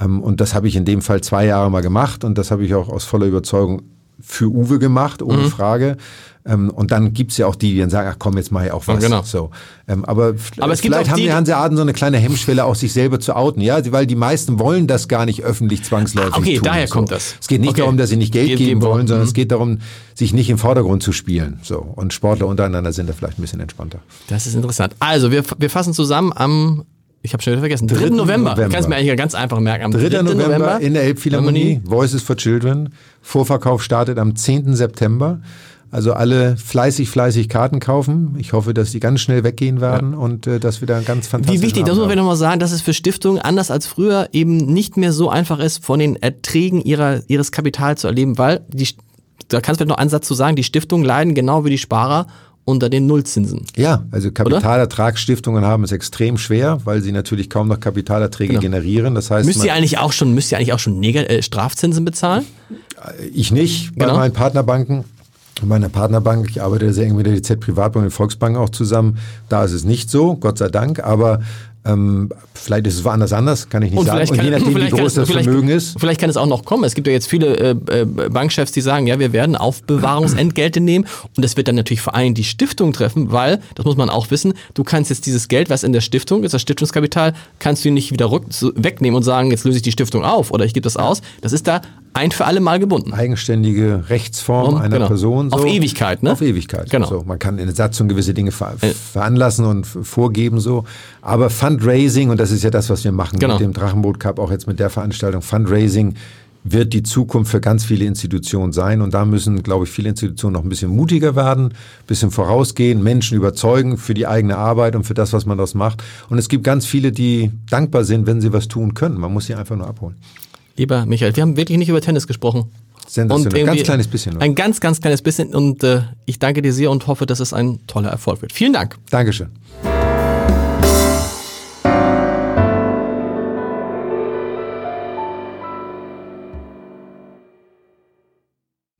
Ähm, Und das habe ich in dem Fall zwei Jahre mal gemacht und das habe ich auch aus voller Überzeugung für Uwe gemacht, Mhm. ohne Frage. Ähm, Und dann gibt's ja auch die, die dann sagen, ach komm, jetzt mache ich auch was. genau. So. Ähm, Aber, Aber vielleicht haben die- die Hanseaten so eine kleine Hemmschwelle, auch sich selber zu outen. Ja, weil die meisten wollen das gar nicht öffentlich zwangsläufig Ah, okay, tun. daher so. kommt das. Es geht nicht Okay. darum, dass sie nicht Geld Geld geben geben wollen. sondern Mhm. es geht darum, sich nicht im Vordergrund zu spielen. So. Und Sportler untereinander sind da vielleicht ein bisschen entspannter. das ist interessant. Also, wir, wir fassen zusammen am, ich habe schon wieder vergessen, 3. 3. November. November. Du kannst mir eigentlich ganz einfach merken. Am 3. 3. November, in der Elbphilharmonie, Voices for Children. Vorverkauf startet am 10. September. Also alle fleißig, fleißig Karten kaufen. Ich hoffe, dass die ganz schnell weggehen werden und äh, dass wir da ganz fantastischen Wie wichtig, das muss man nochmal sagen, dass es für Stiftungen anders als früher eben nicht mehr so einfach ist, von den Erträgen ihrer, ihres Kapitals zu erleben, weil die, da kannst du vielleicht noch einen Satz zu sagen, die Stiftungen leiden genau wie die Sparer unter den Nullzinsen. Ja, also Kapitalertragsstiftungen haben es extrem schwer, weil sie natürlich kaum noch Kapitalerträge generieren. Das heißt, Müsst ihr eigentlich auch schon, müsst ihr eigentlich auch schon Neg äh, Strafzinsen bezahlen? ich nicht bei Genau. meinen Partnerbanken. Meine Partnerbank, ich arbeite sehr eng mit der DZ Privatbank und der Volksbank auch zusammen. Da ist es nicht so, Gott sei Dank, aber ähm, vielleicht ist es woanders anders, kann ich nicht sagen. Und je nachdem, wie kann groß das Vermögen ist. Vielleicht kann es auch noch kommen. Es gibt ja jetzt viele äh, äh, Bankchefs, die sagen, ja, wir werden Aufbewahrungsentgelte nehmen und das wird dann natürlich vor allem die Stiftung treffen, weil, das muss man auch wissen, du kannst jetzt dieses Geld, was in der Stiftung ist, das Stiftungskapital, kannst du nicht wieder rück, wegnehmen und sagen, jetzt löse ich die Stiftung auf oder ich gebe das aus. Das ist da ein für alle Mal gebunden. eigenständige Rechtsform Um, einer genau. Person. Auf Ewigkeit, ne? Auf Ewigkeit. Genau. So, man kann in der Satzung gewisse Dinge ver veranlassen und vorgeben so. Aber Fundraising, und das ist ja das, was wir machen Genau. mit dem Drachenboot Cup, auch jetzt mit der Veranstaltung, Fundraising wird die Zukunft für ganz viele Institutionen sein. Und da müssen, glaube ich, viele Institutionen noch ein bisschen mutiger werden, ein bisschen vorausgehen, Menschen überzeugen für die eigene Arbeit und für das, was man daraus macht. Und es gibt ganz viele, die dankbar sind, wenn sie was tun können. Man muss sie einfach nur abholen. Lieber Michael, wir haben wirklich nicht über Tennis gesprochen. Sensationell. Ein ganz kleines bisschen. Noch. Ein ganz, ganz kleines bisschen. Und äh, ich danke dir sehr und hoffe, dass es ein toller Erfolg wird. Vielen Dank. Dankeschön.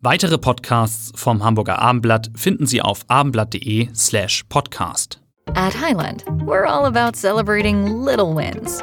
Weitere Podcasts vom Hamburger Abendblatt finden Sie auf abendblatt.de slash podcast. At Highland, we're all about celebrating little wins